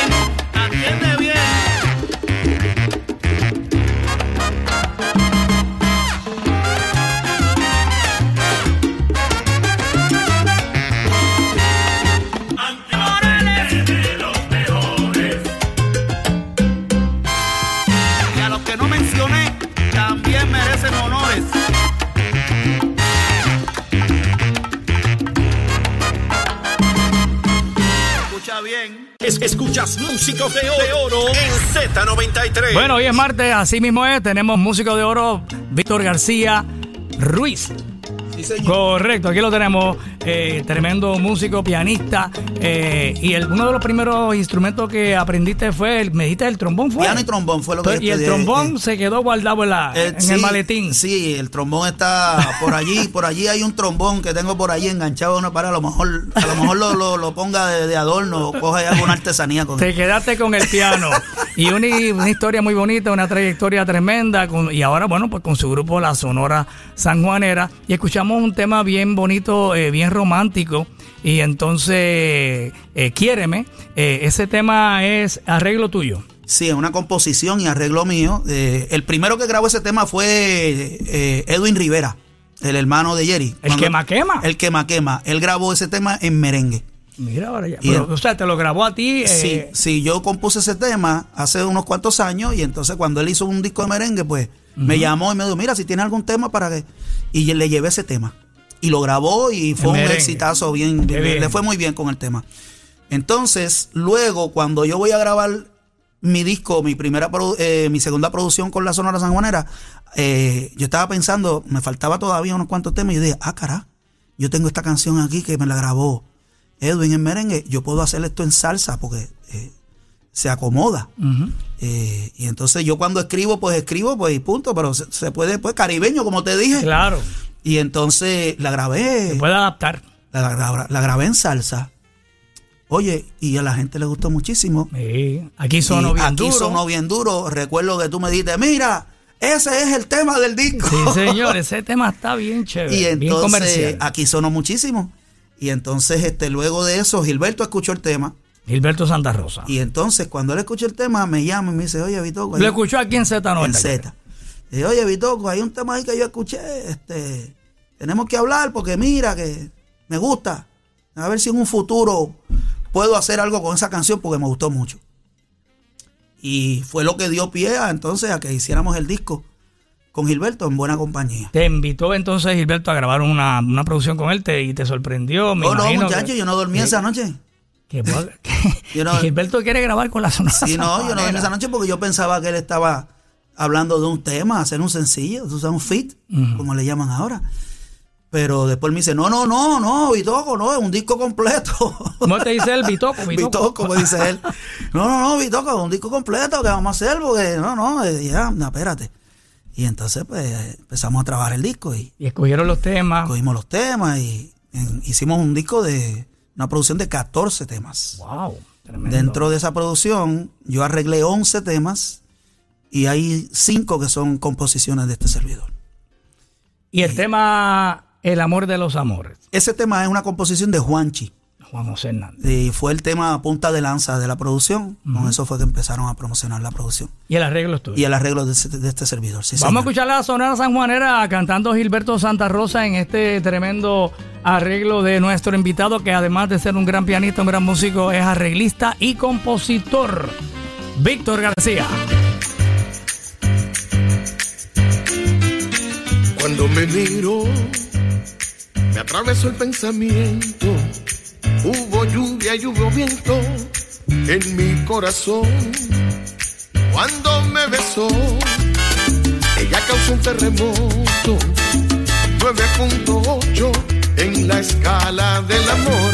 escuchas Músicos de Oro, de Oro en Z93. Bueno, hoy es martes, así mismo es. Tenemos músico de oro, Víctor García Ruiz. Sí, señor. Correcto, aquí lo tenemos. Eh, tremendo músico, pianista. eh, y el, uno de los primeros instrumentos que aprendiste fue, el, me dijiste, el trombón fue. Piano y trombón fue lo que Pero- Y el trombón eh. se quedó guardado en, la- Eh, en sí, el maletín. Sí, el trombón está por allí. Por allí hay un trombón que tengo por allí enganchado a una para a lo mejor, a lo mejor lo, lo- lo ponga de, de adorno o coge alguna artesanía con Te quedaste con el piano. y una, una historia muy bonita, una trayectoria tremenda. con- y ahora, bueno, pues con su grupo La Sonora Sanjuanera. Y escuchamos un tema bien bonito, eh, bien romántico. Y entonces, eh, Quiéreme. eh, ese tema es arreglo tuyo. Sí, es una composición y arreglo mío. Eh, el primero que grabó ese tema fue eh, Edwin Rivera, el hermano de Jerry. El Cuando- quema quema. El quema quema. Él grabó ese tema en merengue. Mira ahora ya. Pero, o sea, te lo grabó a ti. eh, Sí, sí, yo compuse ese tema hace unos cuantos años y entonces cuando él hizo un disco de merengue, pues me llamó y me dijo, mira, si tiene algún tema para que... Y le llevé ese tema. Y lo grabó y fue un exitazo, bien, Qué bien, bien. le fue muy bien con el tema. Entonces, luego, cuando yo voy a grabar mi disco, mi primera eh, mi segunda producción con la Sonora Sanjuanera, eh, yo estaba pensando, me faltaba todavía unos cuantos temas y yo dije, ah, cara, yo tengo esta canción aquí que me la grabó Edwin en merengue, yo puedo hacer esto en salsa porque eh, se acomoda. Eh, y entonces yo cuando escribo, pues escribo, pues y punto, pero se, se puede, pues caribeño, como te dije. Claro. Y entonces la grabé, Se puede adaptar. la, gra- la grabé en salsa. Oye, y a la gente le gustó muchísimo. Sí. Aquí sonó Y bien aquí duro. sonó bien duro. Recuerdo que tú me dijiste, mira, ese es el tema del disco. Sí, señor, ese tema está bien chévere. y bien entonces comercial. aquí sonó muchísimo. Y entonces, este, luego de eso, Gilberto escuchó el tema. Gilberto Santa Rosa. Y entonces, cuando él escucha el tema, me llama y me dice, oye, Vitoco. Lo escuchó aquí en Z90. en Z. Y dice, oye, Vitoco, hay un tema ahí que yo escuché. Este, tenemos que hablar porque mira que me gusta. A ver si en un futuro puedo hacer algo con esa canción porque me gustó mucho. Y fue lo que dio pie a entonces a que hiciéramos el disco con Gilberto en buena compañía. Te invitó entonces Gilberto a grabar una, una producción con él te, y te sorprendió. Me no, imagino muchacho, que- yo no dormí esa noche. que- que- Yo no- que Gilberto quiere grabar con la zona. Sí, no, yo no dormí esa noche porque yo pensaba que él estaba hablando de un tema, hacer un sencillo, sea, un fit, como le llaman ahora. Pero después me dice, no, no, no, no, Bitoco, no, es un disco completo. ¿Cómo te dice él? Bitoco, Bitoco. Bitoco, me dice él. No, no, no, Bitoco, es un disco completo que vamos a hacer porque, no, no, eh, ya, no, espérate. Y entonces, pues, empezamos a trabajar el disco y Y escogieron los temas. cogimos los temas y en- hicimos un disco de una producción de 14 temas. Wow, tremendo. Dentro de esa producción, yo arreglé 11 temas y hay 5 que son composiciones de este servidor. Y el tema El amor de los amores, Ese tema es una composición de Juanchi. Juan José Hernández. Y fue el tema punta de lanza de la producción. Con eso fue que empezaron a promocionar la producción. Y el arreglo es tuyo. Y el arreglo de, este servidor. Sí, Vamos a señor. escuchar la Sonora Sanjuanera cantando Gilberto Santa Rosa en este tremendo arreglo de nuestro invitado, que además de ser un gran pianista, un gran músico, es arreglista y compositor, Víctor García. Cuando me miro, me atravesó el pensamiento. Hubo lluvia y hubo viento en mi corazón. Cuando me besó, ella causó un terremoto. 9.8 en la escala del amor.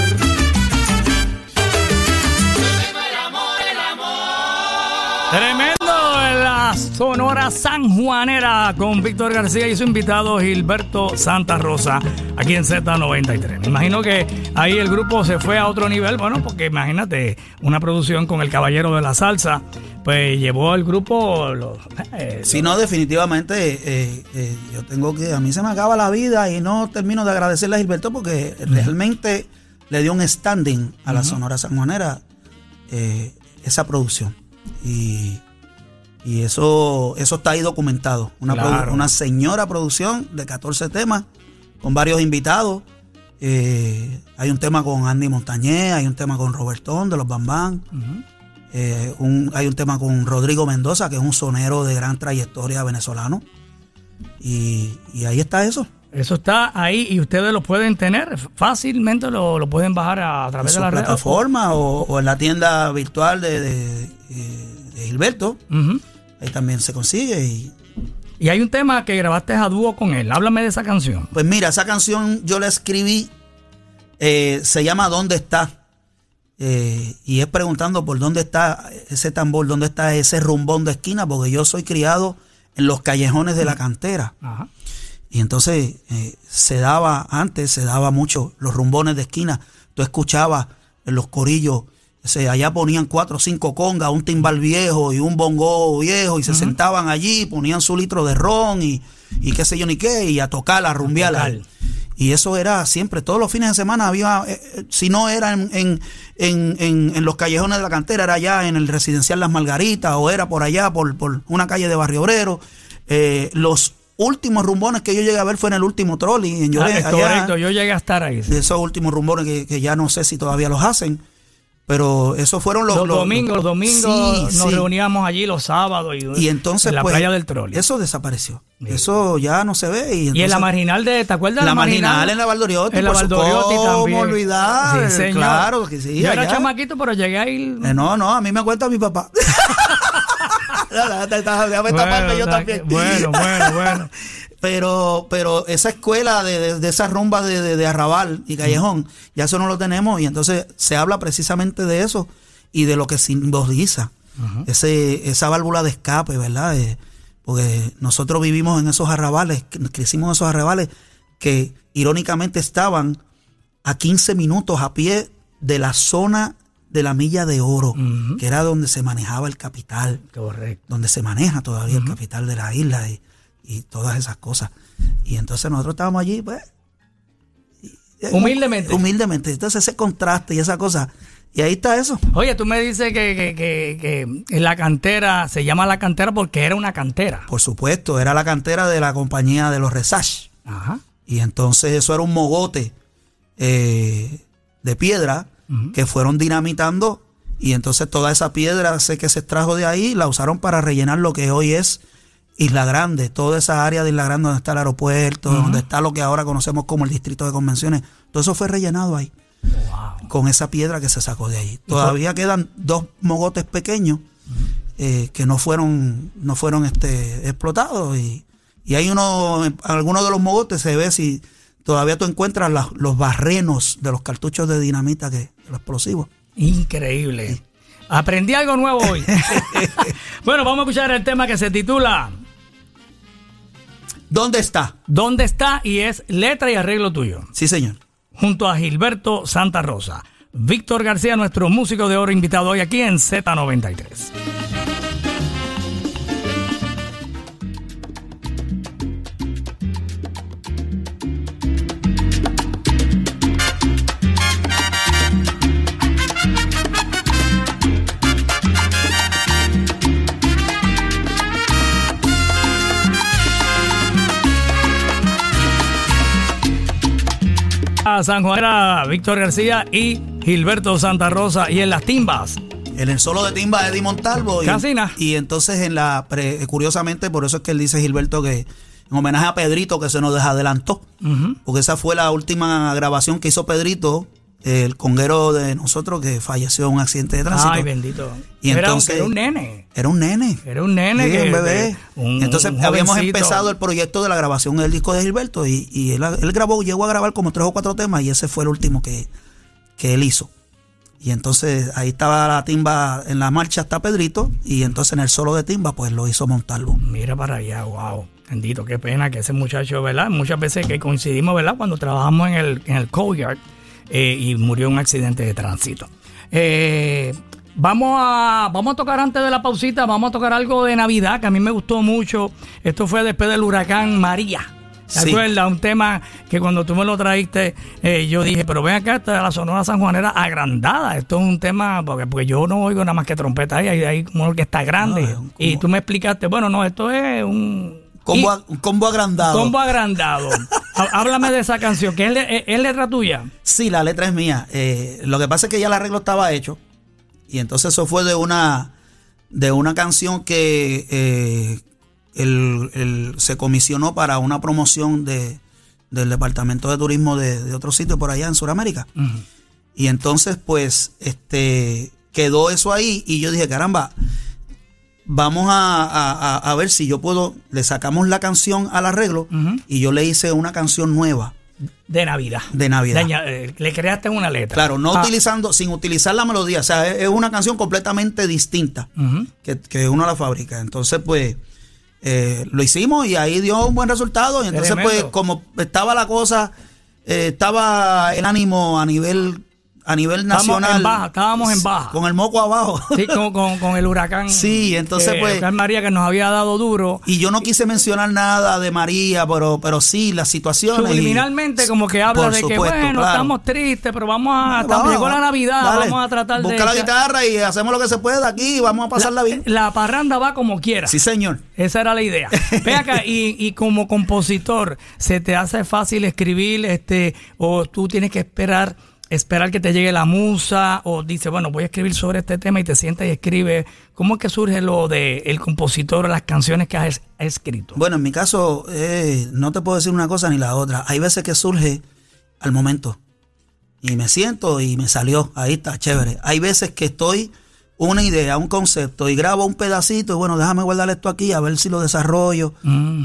Tremendo en la Sonora Sanjuanera con Víctor García y su invitado Gilberto Santa Rosa aquí en Z93. Me imagino que ahí el grupo se fue a otro nivel, bueno, porque imagínate, una producción con el Caballero de la Salsa, pues llevó al grupo los, eh, Si no, definitivamente, eh, eh, yo tengo que. A mí se me acaba la vida y no termino de agradecerle a Gilberto porque realmente le dio un standing a la Sonora Sanjuanera esa producción. Y, y eso, eso está ahí documentado. Una, Claro. una señora producción de 14 temas con varios invitados. Eh, hay un tema con Andy Montañez, hay un tema con Robertón de los Bambán. Eh, un- hay un tema con Rodrigo Mendoza, que es un sonero de gran trayectoria venezolano. Y, y ahí está eso. Eso está ahí y ustedes lo pueden tener fácilmente, lo, lo pueden bajar a, través de la red. plataforma o, o en la tienda virtual de, de- eh, de Gilberto. Ujú. Ahí también se consigue. Y, Y hay un tema que grabaste a dúo con él. Háblame de esa canción. pues mira, esa canción yo la escribí. eh, se llama ¿Dónde está? Eh, y es preguntando por dónde está ese tambor, dónde está ese rumbón de esquina, porque yo soy criado en los callejones de la cantera. Ajá. Y entonces eh, se daba, antes se daba mucho los rumbones de esquina. Tú escuchabas en los corillos, se, allá ponían cuatro o cinco congas, un timbal viejo y un bongo viejo, y se sentaban allí, ponían su litro de ron y, y qué sé yo ni qué, y a tocar, a rumbear. tocar. Y eso era siempre, todos los fines de semana había, eh, eh, si no era en, en, en, en- los callejones de la cantera, era allá en el residencial Las Margaritas o era por allá, por, por una calle de Barrio Obrero. Eh, los últimos rumbones que yo llegué a ver fue en el último trolley, en Ah, Lloré, es allá. correcto, yo llegué a estar ahí. De esos últimos rumbones que, que ya no sé si todavía los hacen, pero esos fueron los, Los, domingos, los domingos Sí, nos sí. reuníamos allí los sábados y, Y entonces, en la pues, playa del Trolley. Eso desapareció. Eso ya no se ve. Y, y en la entonces- marginal de, ¿te acuerdas? de La marginal en la Valdoriotti, En la Valdoriotti ¿cómo también. olvidar? Sí, señor. Claro que sí, Yo era chamaquito, pero llegué ahí. Eh, no, no, a mí me cuenta mi papá. Déjame taparme yo o sea, también. bueno, bueno, bueno. Pero, pero esa escuela de, de, de esas rumbas de, de, de arrabal y callejón, ya eso no lo tenemos. Y entonces se habla precisamente de eso y de lo que simboliza ese, esa válvula de escape, ¿verdad? Eh, porque nosotros vivimos en esos arrabales, cre- crecimos en esos arrabales que irónicamente estaban a 15 minutos a pie de la zona de la milla de oro, que era donde se manejaba el capital. Correcto. donde se maneja todavía el capital de la isla y, y todas esas cosas. Y entonces nosotros estábamos allí, pues. y- Humildemente. Humildemente. Entonces ese contraste y esa cosa. Y ahí está eso. Oye, tú me dices que, que, que, la cantera se llama la cantera porque era una cantera. Por supuesto, era la cantera de la compañía de los Resach. Ajá. Y entonces eso era un mogote eh, de piedra que fueron dinamitando. Y entonces toda esa piedra sé que se extrajo de ahí, la usaron para rellenar lo que hoy es Isla Grande, toda esa área de Isla Grande donde está el aeropuerto, donde está lo que ahora conocemos como el distrito de convenciones. Todo eso fue rellenado ahí con esa piedra que se sacó de ahí. Todavía quedan dos mogotes pequeños eh, que no fueron, no fueron este, explotados y, y hay uno, en algunos de los mogotes se ve si todavía tú encuentras los barrenos de los cartuchos de dinamita que de los explosivos. Increíble. Aprendí algo nuevo hoy. bueno, vamos a escuchar el tema que se titula ¿Dónde está? ¿Dónde está? Y es letra y arreglo tuyo. Sí, señor. Junto a Gilberto Santa Rosa. Víctor García, nuestro músico de oro invitado hoy aquí en Z93. San Juan era Víctor García y Gilberto Santa Rosa y en las timbas. En el solo de timba Eddie Montalvo. Y, Casi nada. y entonces en la pre- curiosamente, por eso es que él dice Gilberto que en homenaje a Pedrito que se nos desadelantó. Porque esa fue la última grabación que hizo Pedrito, el conguero de nosotros que falleció en un accidente de tránsito. Ay, bendito. Y era, entonces- un, era un nene. Era un nene. Era un nene Sí, que- un bebé. un- Entonces un habíamos empezado el proyecto de la grabación del disco de Gilberto y, y él, él grabó, llegó a grabar como tres o cuatro temas y ese fue el último que, que él hizo. Y entonces ahí estaba la timba en la marcha hasta Pedrito y entonces en el solo de timba pues lo hizo Montalvo. Mira para allá, wow. Bendito, qué pena que ese muchacho, ¿verdad? Muchas veces que coincidimos, ¿verdad? Cuando trabajamos en el, en el Courtyard eh, y murió en un accidente de tránsito. Eh, vamos, a, vamos a tocar antes de la pausita, vamos a tocar algo de Navidad que a mí me gustó mucho. Esto fue después del huracán María. ¿Te Sí. acuerdas? Un tema que cuando tú me lo traíste, eh, yo dije, pero ven acá, esta, la Sonora Sanjuanera agrandada. Esto es un tema, porque, porque yo no oigo nada más que trompeta ahí, hay, hay como que está grande. No, y tú me explicaste, bueno, no, esto es un Combo, a- combo agrandado. combo agrandado. Há- Háblame de esa canción, que es, le- es- es letra tuya. Sí, la letra es mía. Eh, lo que pasa es que ya el arreglo estaba hecho. Y entonces eso fue de una, de una canción que eh, el- el- se comisionó para una promoción de, del Departamento de Turismo de, de otro sitio por allá en Sudamérica. Y entonces, pues, este quedó eso ahí. Y yo dije, caramba, vamos a, a- a- ver si yo puedo. Le sacamos la canción al arreglo y yo le hice una canción nueva De Navidad. de Navidad. De eh, le creaste una letra. Claro, no Ah, utilizando, sin utilizar la melodía. O sea, es, es una canción completamente distinta que, que uno la fabrica. Entonces, pues, eh, lo hicimos y ahí dio un buen resultado. Y entonces, Tremendo. pues, como estaba la cosa, eh, estaba el ánimo a nivel, a nivel Estábamos nacional. en baja, estábamos en baja. Con el moco abajo. Sí, con, con- con el huracán. Sí, entonces, que- pues- María que nos había dado duro. Y yo no quise mencionar nada de María, pero, pero sí, las situaciones. y- Subliminalmente como que habla de que bueno, claro. estamos tristes, pero vamos a Vamos, llegó la Navidad, dale, vamos a tratar Busca la de guitarra y hacemos lo que se pueda aquí y vamos a pasarla bien. la parranda va como quiera. Sí, señor. Esa era la idea. Ve acá, y, y como compositor, ¿se te hace fácil escribir este o tú tienes que esperar esperar que te llegue la musa o dices, bueno, voy a escribir sobre este tema y te sientas y escribes? ¿Cómo es que surge lo de el compositor, las canciones que has has escrito? Bueno, en mi caso, eh, no te puedo decir una cosa ni la otra. Hay veces que surge al momento. Y me siento y me salió. Ahí está, chévere. Hay veces que estoy una idea, un concepto y grabo un pedacito y bueno, déjame guardar esto aquí a ver si lo desarrollo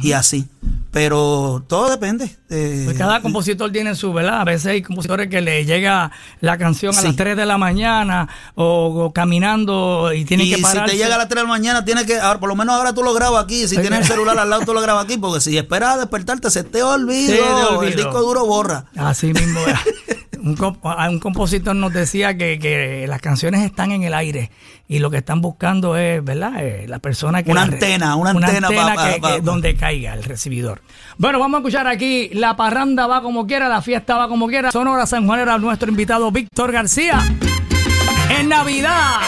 y así. Pero todo depende. eh, Pues cada compositor tiene su, ¿verdad? A veces hay compositores que le llega la canción a las 3 de la mañana o, o caminando y tienen y que si parar. te llega a las 3 de la mañana, tienes que, ahora, por lo menos ahora tú lo grabas aquí. Si tienes el celular al lado, tú lo grabas aquí. Porque si esperas a despertarte, se te olvidó. El disco duro borra. Así mismo. Un, comp- a- un compositor nos decía que, que las canciones están en el aire y lo que están buscando es, ¿verdad? Eh, la persona que... Una antena, una antena pa- que- pa- que- pa- donde caiga el recibidor. Bueno, vamos a escuchar aquí La parranda va como quiera, la fiesta va como quiera. Sonora San Juan era nuestro invitado Víctor García. En Navidad.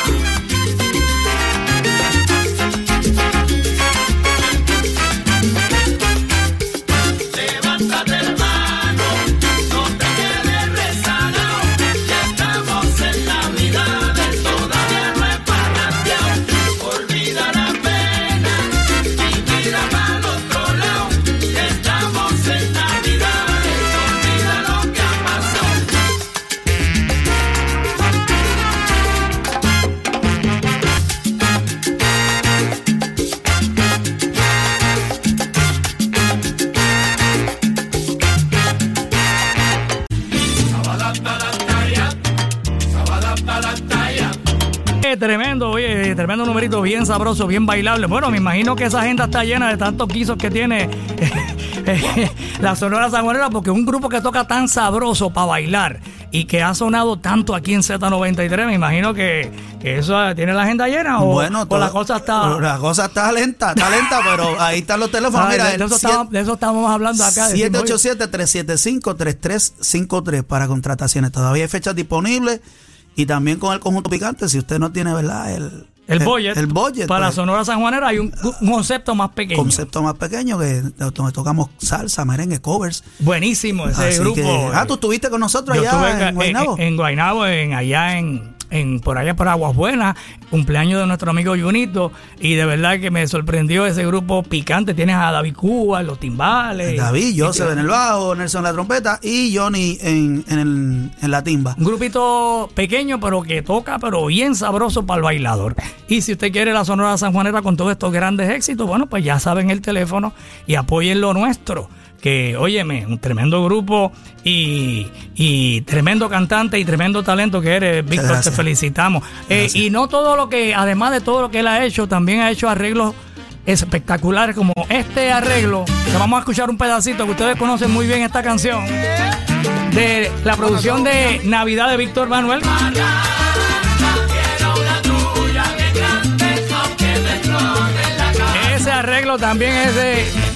Tremendo, oye, tremendo numerito, bien sabroso, bien bailable. Bueno, me imagino que esa agenda está llena de tantos quisos que tiene la Sonora Sanjuanera, porque un grupo que toca tan sabroso para bailar y que ha sonado tanto aquí en Z93, me imagino que, que eso tiene la agenda llena o, bueno, o todo- la cosa está... La cosa está lenta, está lenta, pero ahí están los teléfonos. Ah, Mira, de, eso estábamos, de eso estábamos hablando acá. decimos, oye, 787-375-3353 para contrataciones. Todavía hay fechas disponibles y también con el conjunto picante, si usted no tiene, ¿verdad? El, El budget. El budget. Para pues, Sonora Sanjuanera hay un, un concepto más pequeño. concepto más pequeño que donde tocamos salsa, merengue, covers. Buenísimo ese Así grupo. que- ah, tú estuviste con nosotros estuve allá en, Guaynabo. En, en Guaynabo, en- allá en, en- por allá por Aguas Buenas, cumpleaños de nuestro amigo Junito, y de verdad que me sorprendió ese grupo picante. Tienes a David Cuba, los timbales. David, Joseph en el bajo, Nelson en la trompeta y Johnny en, en, el- en la timba. Un grupito pequeño, pero que toca, pero bien sabroso para el bailador. Y si usted quiere la Sonora Sanjuanera con todos estos grandes éxitos, bueno, pues ya saben el teléfono y apoyen lo nuestro. Que, óyeme, un tremendo grupo y, y tremendo cantante y tremendo talento que eres, Víctor, te felicitamos. Eh, y no todo lo que, además de todo lo que él ha hecho, también ha hecho arreglos espectaculares como este arreglo. que vamos a escuchar un pedacito que ustedes conocen muy bien esta canción de la producción de Navidad de Víctor Manuel. Ese arreglo también es de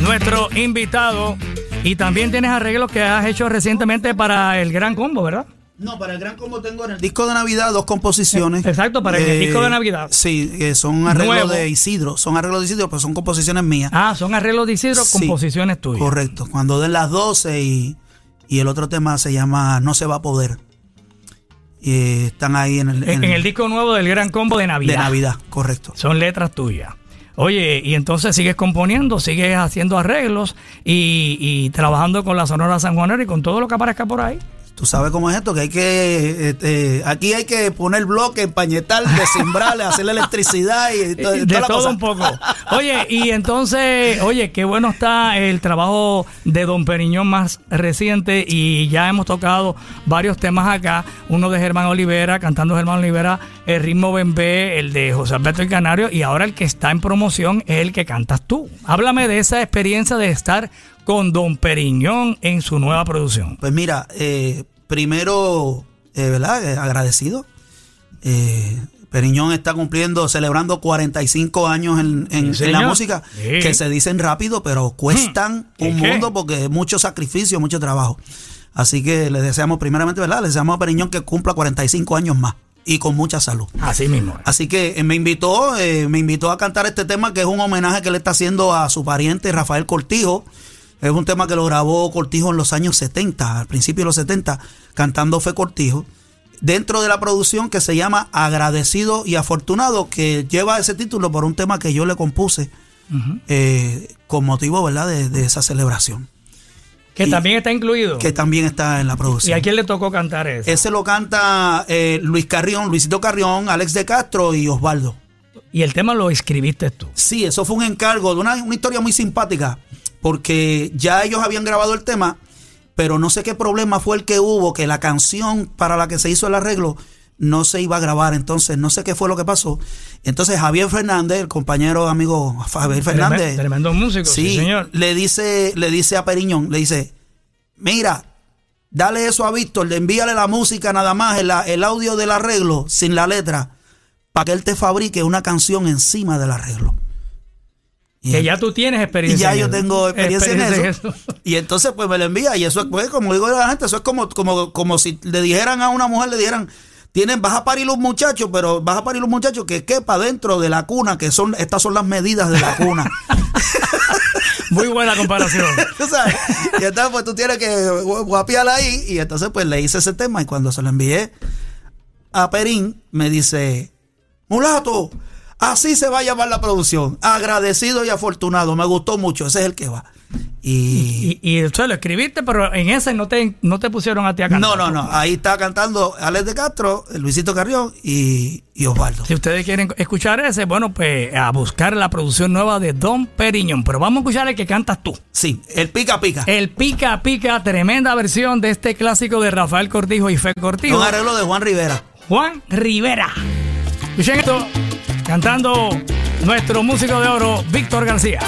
nuestro invitado. Y también tienes arreglos que has hecho recientemente para el Gran Combo, ¿verdad? No, para el Gran Combo tengo en el disco de Navidad dos composiciones. Exacto, para el disco de Navidad. Sí, que son arreglos Nuevo. de Isidro. Son arreglos de Isidro, pero son composiciones mías. Ah, son arreglos de Isidro, Sí, composiciones tuyas. Correcto. Cuando den las 12 y, y el otro tema se llama No se va a poder. Y eh, están ahí en el, En, en el disco nuevo del Gran Combo de Navidad. de Navidad, correcto. Son letras tuyas. Oye, y entonces sigues componiendo, sigues haciendo arreglos y, y trabajando con la Sonora Sanjuanera y con todo lo que aparezca por ahí. Tú sabes cómo es esto, que hay que, este, aquí hay que poner bloque, empañetar, desimbrarle, hacerle electricidad y to- de toda la todo cosa. un poco. Oye, y entonces, oye, qué bueno está el trabajo de Don Periñón más reciente y ya hemos tocado varios temas acá. Uno de Germán Olivera, cantando Germán Olivera, el ritmo Bembé, el de José Alberto el Canario y ahora el que está en promoción es el que cantas tú. Háblame de esa experiencia de estar con Don Periñón en su nueva producción. Pues mira, eh, primero, eh, ¿verdad? Eh, agradecido. Eh, Periñón está cumpliendo, celebrando 45 años en, en- Sí, en la música, Sí. que se dicen rápido, pero cuestan ¿Y un qué? mundo porque es mucho sacrificio, mucho trabajo. Así que le deseamos primeramente, ¿verdad? Le deseamos a Periñón que cumpla 45 años más y con mucha salud. Así mismo. Así que eh, me invitó, eh, me invitó a cantar este tema que es un homenaje que le está haciendo a su pariente Rafael Cortijo. Es un tema que lo grabó Cortijo en los años 70, al principio de los 70, cantando Fe Cortijo. Dentro de la producción que se llama Agradecido y Afortunado, que lleva ese título por un tema que yo le compuse eh, con motivo, ¿verdad?, de, de esa celebración, Que y- también está incluido. que también está en la ¿Y producción. a quién le tocó cantar eso? Ese lo canta eh, Luis Carrión, Luisito Carrión, Alex de Castro y Osvaldo. Y el tema lo escribiste tú. Sí, eso fue un encargo de una, una historia muy simpática, porque ya ellos habían grabado el tema, pero no sé qué problema fue el que hubo, que la canción para la que se hizo el arreglo no se iba a grabar, entonces no sé qué fue lo que pasó. Entonces Javier Fernández, el compañero amigo Javier Fernández, Tremendo, músico, sí, sí, señor. le dice, le dice a Periñón, le dice, mira, dale eso a Víctor, le envíale la música nada más, el, el audio del arreglo sin la letra, para que él te fabrique una canción encima del arreglo. Y Que ya tú tienes y experiencia. ya en yo tengo experiencia, en eso. eso. Y entonces pues me lo envía y eso es pues, como digo a la gente, eso es como, como, como si le dijeran a una mujer, le dijeran, tienen, vas a parir los muchachos, pero vas a parir los muchachos que quepa dentro de la cuna, que son, estas son las medidas de la cuna. Muy buena comparación. Tú sabes, y entonces pues tú tienes que gu- guapiarla ahí y entonces pues le hice ese tema y cuando se lo envié a Perín me dice, mulato, así se va a llamar la producción, agradecido y afortunado, me gustó mucho, ese es el que va. Y, Y, y tú lo escribiste, pero en ese no te, no te pusieron a ti a cantar. no, no, no, ahí está cantando Alex de Castro, Luisito Carrión y, y Osvaldo. Si ustedes quieren escuchar ese, bueno, pues a buscar la producción nueva de Don Periñón. Pero vamos a escuchar el que cantas tú. Sí, el pica pica. El Pica Pica, tremenda versión de este clásico de Rafael Cortijo y Fe Cortijo. Un arreglo de Juan Rivera. Juan Rivera. Escuchen esto, cantando nuestro músico de oro, Víctor García.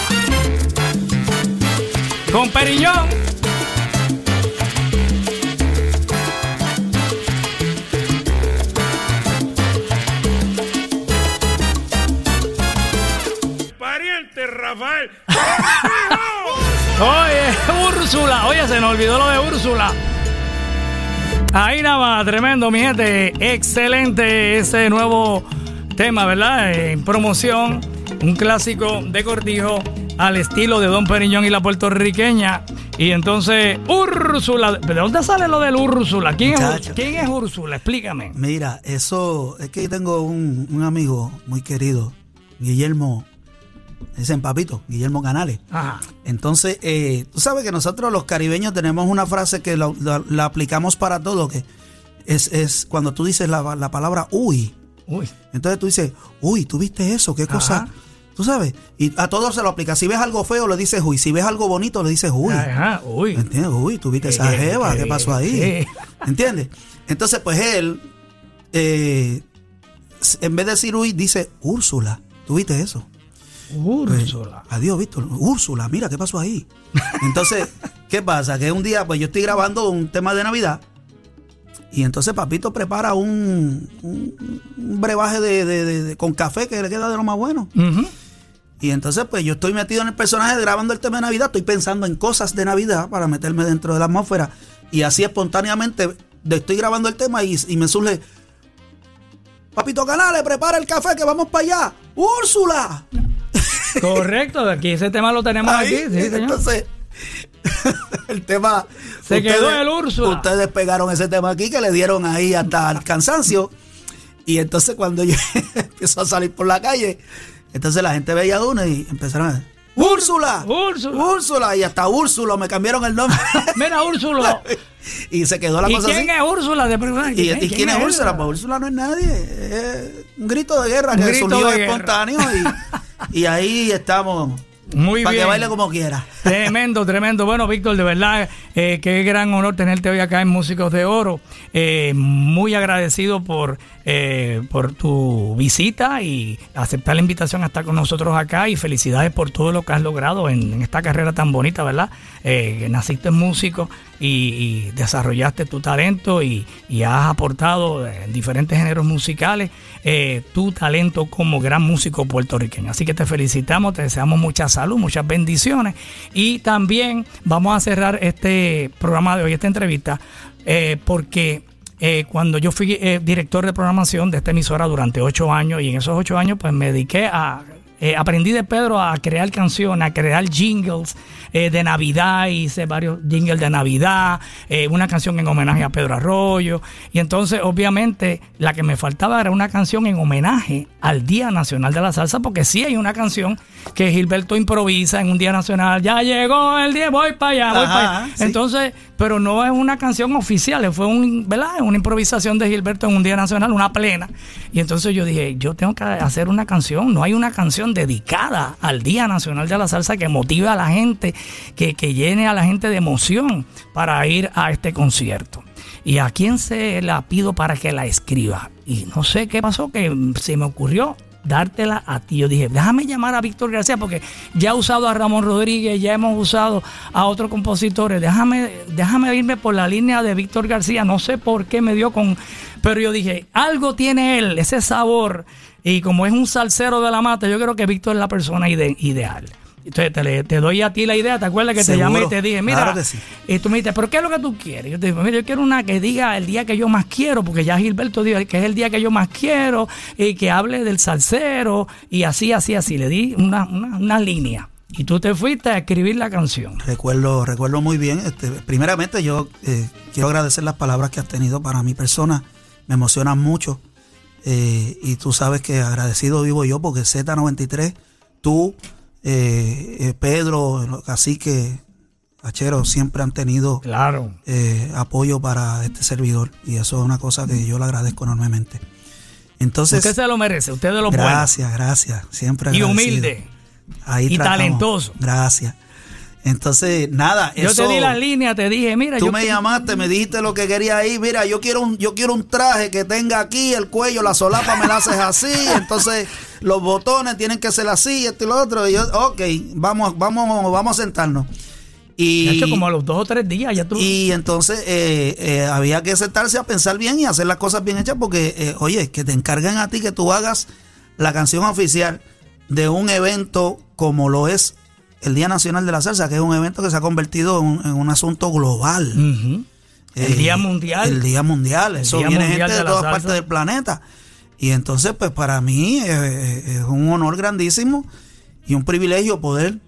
Con Periñón. Pariente Rafael. Oye, Úrsula. Oye, se nos olvidó lo de Úrsula. Ahí nada más, tremendo, mi gente. Excelente ese nuevo tema, ¿verdad? En promoción, un clásico de Cortijo al estilo de Don Periñón y la puertorriqueña. Y entonces, Úrsula. ¿De dónde sale lo del Úrsula? ¿Quién es, Muchacho. ¿quién es Úrsula? Explícame. Mira, eso es que tengo un, un amigo muy querido, Guillermo, dicen papito, Guillermo Canales. Ajá. Entonces, eh, tú sabes que nosotros los caribeños tenemos una frase que la, la- la aplicamos para todo, que es, es cuando tú dices la, la palabra uy. Uy. Entonces tú dices, uy, ¿tú viste eso? ¿Qué cosa? Tú sabes, y a todos se lo aplica. Si ves algo feo, le dices uy. Si ves algo bonito, le dices uy. Ajá. Uy. ¿Entiendes? Uy, tú viste esa jeva, qué ¿qué pasó ahí? ¿Entiendes? Entonces, pues él, eh, en vez de decir uy, dice Úrsula. ¿Tú viste eso? Pues, Úrsula. Adiós, Víctor. Úrsula, mira, ¿qué pasó ahí? Entonces, ¿qué pasa? Que un día, pues yo estoy grabando un tema de Navidad y entonces Papito prepara un, un- un brebaje de, de- de- de- con café que le queda de lo más bueno. Y entonces, pues yo estoy metido en el personaje grabando el tema de Navidad, estoy pensando en cosas de Navidad para meterme dentro de la atmósfera. Y así espontáneamente estoy grabando el tema y, y me surge. Papito Canales, prepara el café que vamos para allá. ¡Úrsula! Correcto, aquí ese tema lo tenemos Ahí, aquí, sí, señor. entonces, el tema. Se quedó el Úrsula. Ustedes pegaron ese tema aquí que le dieron ahí hasta el cansancio. Y entonces, cuando yo empiezo a salir por la calle, entonces la gente veía a uno y empezaron a. ¡Úrsula! Úrsula. ¡Úrsula! Y hasta Úrsula me cambiaron el nombre. Mira, Úrsula. y se quedó la ¿Y cosa quién así. es Úrsula? De preguntar, ¿Y, y quién, es Úrsula? Pues Úrsula no es nadie. Es un grito de guerra Un que surgió espontáneo. Y, y ahí estamos. Muy para bien. que baile como quiera. Tremendo, tremendo. Bueno, Víctor, de verdad, eh, qué gran honor tenerte hoy acá en Músicos de Oro. Eh, muy agradecido por, eh, por tu visita y aceptar la invitación a estar con nosotros acá y felicidades por todo lo que has logrado en, en esta carrera tan bonita, ¿verdad? Eh, naciste músico y, y desarrollaste tu talento y, y has aportado en diferentes géneros musicales eh, tu talento como gran músico puertorriqueño. Así que te felicitamos, te deseamos mucha salud, muchas bendiciones y también vamos a cerrar este programa de hoy, esta entrevista, eh, porque eh, cuando yo fui eh, director de programación de esta emisora durante ocho años y en esos ocho años pues me dediqué a... eh, aprendí de Pedro a crear canciones, a crear jingles eh, de Navidad, hice varios jingles de Navidad, eh, una canción en homenaje a Pedro Arroyo. Y entonces, obviamente, la que me faltaba era una canción en homenaje al Día Nacional de la Salsa, porque sí hay una canción que Gilberto improvisa en un Día Nacional. Ya llegó el día, voy para allá, voy para allá. sí. Entonces, pero no es una canción oficial, fue un, ¿verdad? una improvisación de Gilberto en un Día Nacional, una plena. Y entonces yo dije, yo tengo que hacer una canción, no hay una canción dedicada al Día Nacional de la Salsa que motive a la gente, que, que llene a la gente de emoción para ir a este concierto. ¿Y a quién se la pido para que la escriba? Y no sé qué pasó, que se me ocurrió dártela a ti. Yo dije, déjame llamar a Víctor García porque ya he usado a Ramón Rodríguez, ya hemos usado a otros compositores. Déjame, déjame irme por la línea de Víctor García. No sé por qué me dio con... Pero yo dije, algo tiene él, ese sabor. Y como es un salsero de la mata, yo creo que Víctor es la persona ide- ideal. Entonces te, te doy a ti la idea, ¿te acuerdas que te llamé y te dije, mira, Claro que sí. y tú me dices, ¿pero qué es lo que tú quieres? Yo te digo, mira, yo quiero una que diga el día que yo más quiero, porque ya Gilberto dijo que es el día que yo más quiero, y que hable del salsero, y así, así, así. Le di una, una, una línea. Y tú te fuiste a escribir la canción. Recuerdo, recuerdo muy bien. Este, primeramente, yo eh, quiero agradecer las palabras que has tenido para mi persona. Me emocionan mucho. Eh, y tú sabes que agradecido vivo yo porque Z93, tú, eh, eh, Pedro, Cacique, Achero, siempre han tenido Claro. eh, apoyo para este servidor. Y eso es una cosa que yo le agradezco enormemente. Entonces, Usted se lo merece, usted de lo bueno. gracias, gracias. Siempre Y agradecido. humilde. Ahí Y tratamos. talentoso. Gracias. Entonces, nada, Yo eso, te di la línea, te dije, mira, Tú yo me llamaste, me dijiste lo que quería ahí. Mira, yo quiero un, yo quiero un traje que tenga aquí el cuello, la solapa me la haces así. entonces, los botones tienen que ser así, esto y lo otro. Y yo, ok, vamos, vamos, vamos a sentarnos. Y, De hecho, como a los dos o tres días ya tú. y entonces eh, eh, había que sentarse a pensar bien y hacer las cosas bien hechas porque, eh, oye, que te encarguen a ti que tú hagas la canción oficial de un evento como lo es el Día Nacional de la Salsa, que es un evento que se ha convertido en un, en un asunto global. El Eh, Día Mundial. El Día Mundial. Eso Día viene Mundial gente de todas Salsa. partes del planeta. Y entonces, pues para mí eh, eh, es un honor grandísimo y un privilegio poder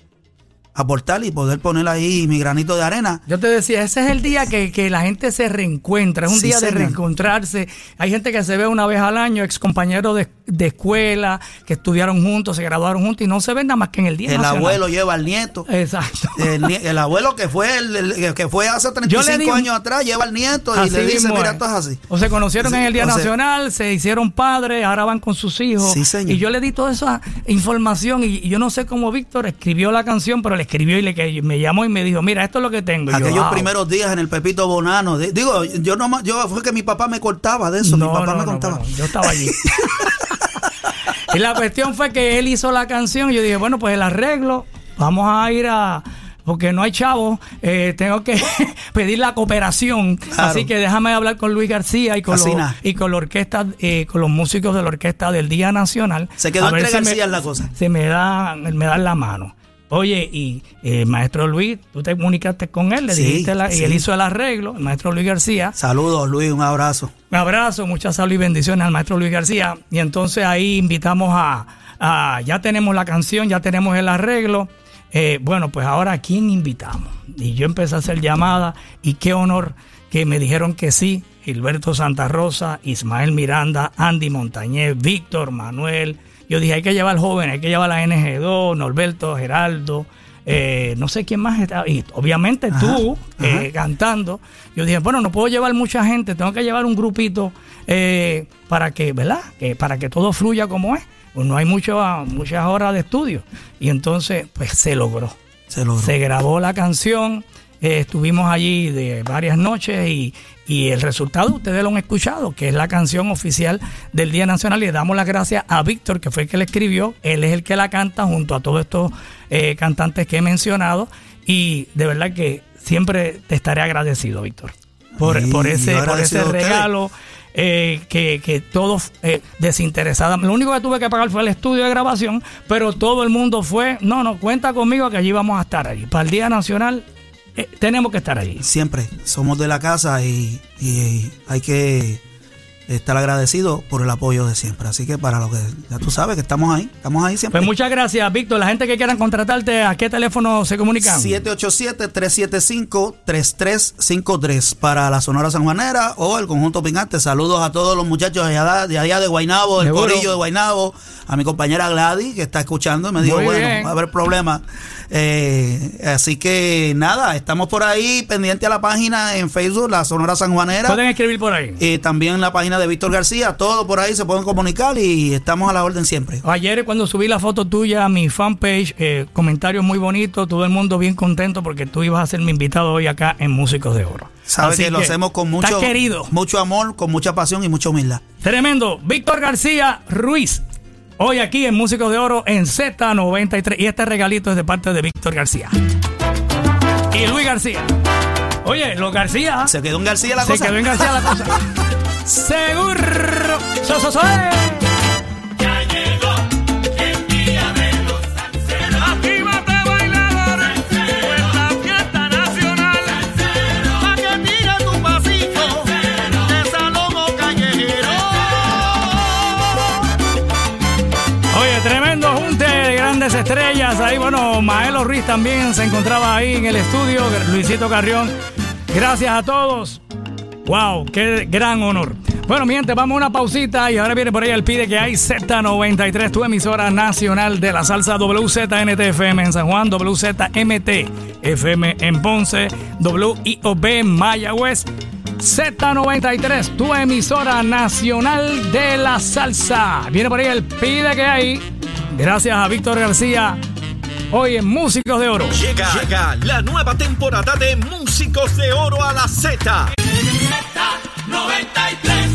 aportar y poder poner ahí mi granito de arena. Yo te decía, ese es el día que, que la gente se reencuentra, es un Sí, día de reencontrarse. Hay gente que se ve una vez al año, ex compañeros de, de escuela, que estudiaron juntos, se graduaron juntos y no se ven nada más que en el día El nacional. abuelo lleva al nieto. Exacto. El, abuelo que fue el, el- que fue hace Yo le 35 di un- años atrás lleva al nieto y le dice, mismo mira, es. esto es así. O se conocieron Sí, en el Día sea- Nacional, se hicieron padres, ahora van con sus hijos. Sí, señor. Y yo le di toda esa información y, y yo no sé cómo Víctor escribió la canción, pero le escribió y le que me llamó y me dijo, mira, esto es lo que tengo. Y yo, Aquellos "Wow". primeros días en el Pepito Bonano. de- digo, yo no yo fue que mi papá me cortaba de eso, mi papá me contaba. bueno, yo estaba allí. y la cuestión fue que él hizo la canción y yo dije, bueno, pues el arreglo, vamos a ir a... Porque no hay chavos, eh, tengo que pedir la cooperación. Claro. Así que déjame hablar con Luis García y con, los, y con la orquesta, eh, con los músicos de la orquesta del Día Nacional. Se quedó entre si me- García la cosa. Se me da, me dan la mano. Oye, y eh, maestro Luis, tú te comunicaste con él, le Sí, dijiste la- y sí. él hizo el arreglo, el maestro Luis García. Saludos, Luis, un abrazo. Un abrazo, mucha salud y bendiciones al maestro Luis García. Y entonces ahí invitamos a, a- ya tenemos la canción, ya tenemos el arreglo. Eh, bueno, pues ahora ¿a quién invitamos? Y yo empecé a hacer llamadas y qué honor que me dijeron que sí. Gilberto Santa Rosa, Ismael Miranda, Andy Montañez, Víctor Manuel. Yo dije, hay que llevar jóvenes, hay que llevar a la NG2, Norberto, Geraldo, eh, no sé quién más está. Y obviamente tú eh, cantando. Yo dije, bueno, no puedo llevar mucha gente, tengo que llevar un grupito eh, para que, ¿verdad? Que, para que todo fluya como es. Pues no hay mucho, muchas horas de estudio. Y entonces, pues se logró. Se logró. Se grabó la canción, eh, estuvimos allí de varias noches y, y el resultado ustedes lo han escuchado, que es la canción oficial del Día Nacional. Y le damos las gracias a Víctor, que fue el que la escribió. Él es el que la canta junto a todos estos eh, cantantes que he mencionado. Y de verdad que siempre te estaré agradecido, Víctor, por, por ese, por ese regalo. eh, que, que todos eh, desinteresados. Lo único que tuve que pagar fue el estudio de grabación, pero todo el mundo fue, no, no, cuenta conmigo que allí vamos a estar allí. Para el Día Nacional eh, tenemos que estar allí. Siempre somos de la casa y, y hay que estar agradecidos por el apoyo de siempre. Así que para lo que ya tú sabes que estamos ahí, estamos ahí siempre. Pues muchas gracias, Víctor. La gente que quieran contratarte, ¿a qué teléfono se comunican? 787-375-3353 para la Sonora Sanjuanera o el conjunto Pingante. Saludos a todos los muchachos de allá de, allá de Guainabo, Seguro. corillo de Guainabo, a mi compañera Gladys que está escuchando y me dijo, bueno, va a haber problema. Eh, así que nada, estamos por ahí pendiente a la página en Facebook, la Sonora Sanjuanera. Pueden escribir por ahí. Y también la página de Víctor García, todo por ahí se pueden comunicar y estamos a la orden siempre. Ayer cuando subí la foto tuya a mi fanpage, eh, comentarios muy bonitos, todo el mundo bien contento porque tú ibas a ser mi invitado hoy acá en Músicos de Oro. Sabes que lo hacemos con mucho, querido. mucho amor, con mucha pasión y mucha humildad. Tremendo. Víctor García Ruiz. Hoy aquí en Músicos de Oro en Z93. Y este regalito es de parte de Víctor García. Y Luis García. Oye, los García. Se quedó en García la Se cosa. quedó en García la cosa. Seguro. So, so, so, eh. Estrellas. Ahí, bueno, Maelo Ruiz también se encontraba ahí en el estudio. Luisito Carrión. Gracias a todos. Wow, qué gran honor. Bueno, mi gente, vamos a una pausita y ahora viene por ahí el pide que hay Z93, tu emisora nacional de la salsa WZNTFM en San Juan, WZMT FM en Ponce, WIOB Mayagüez, Z93, tu emisora nacional de la salsa. Viene por ahí el pide que hay. Gracias a Víctor García. Hoy en Músicos de Oro. Llega, llega la nueva temporada de Músicos de Oro a la Z. Z93.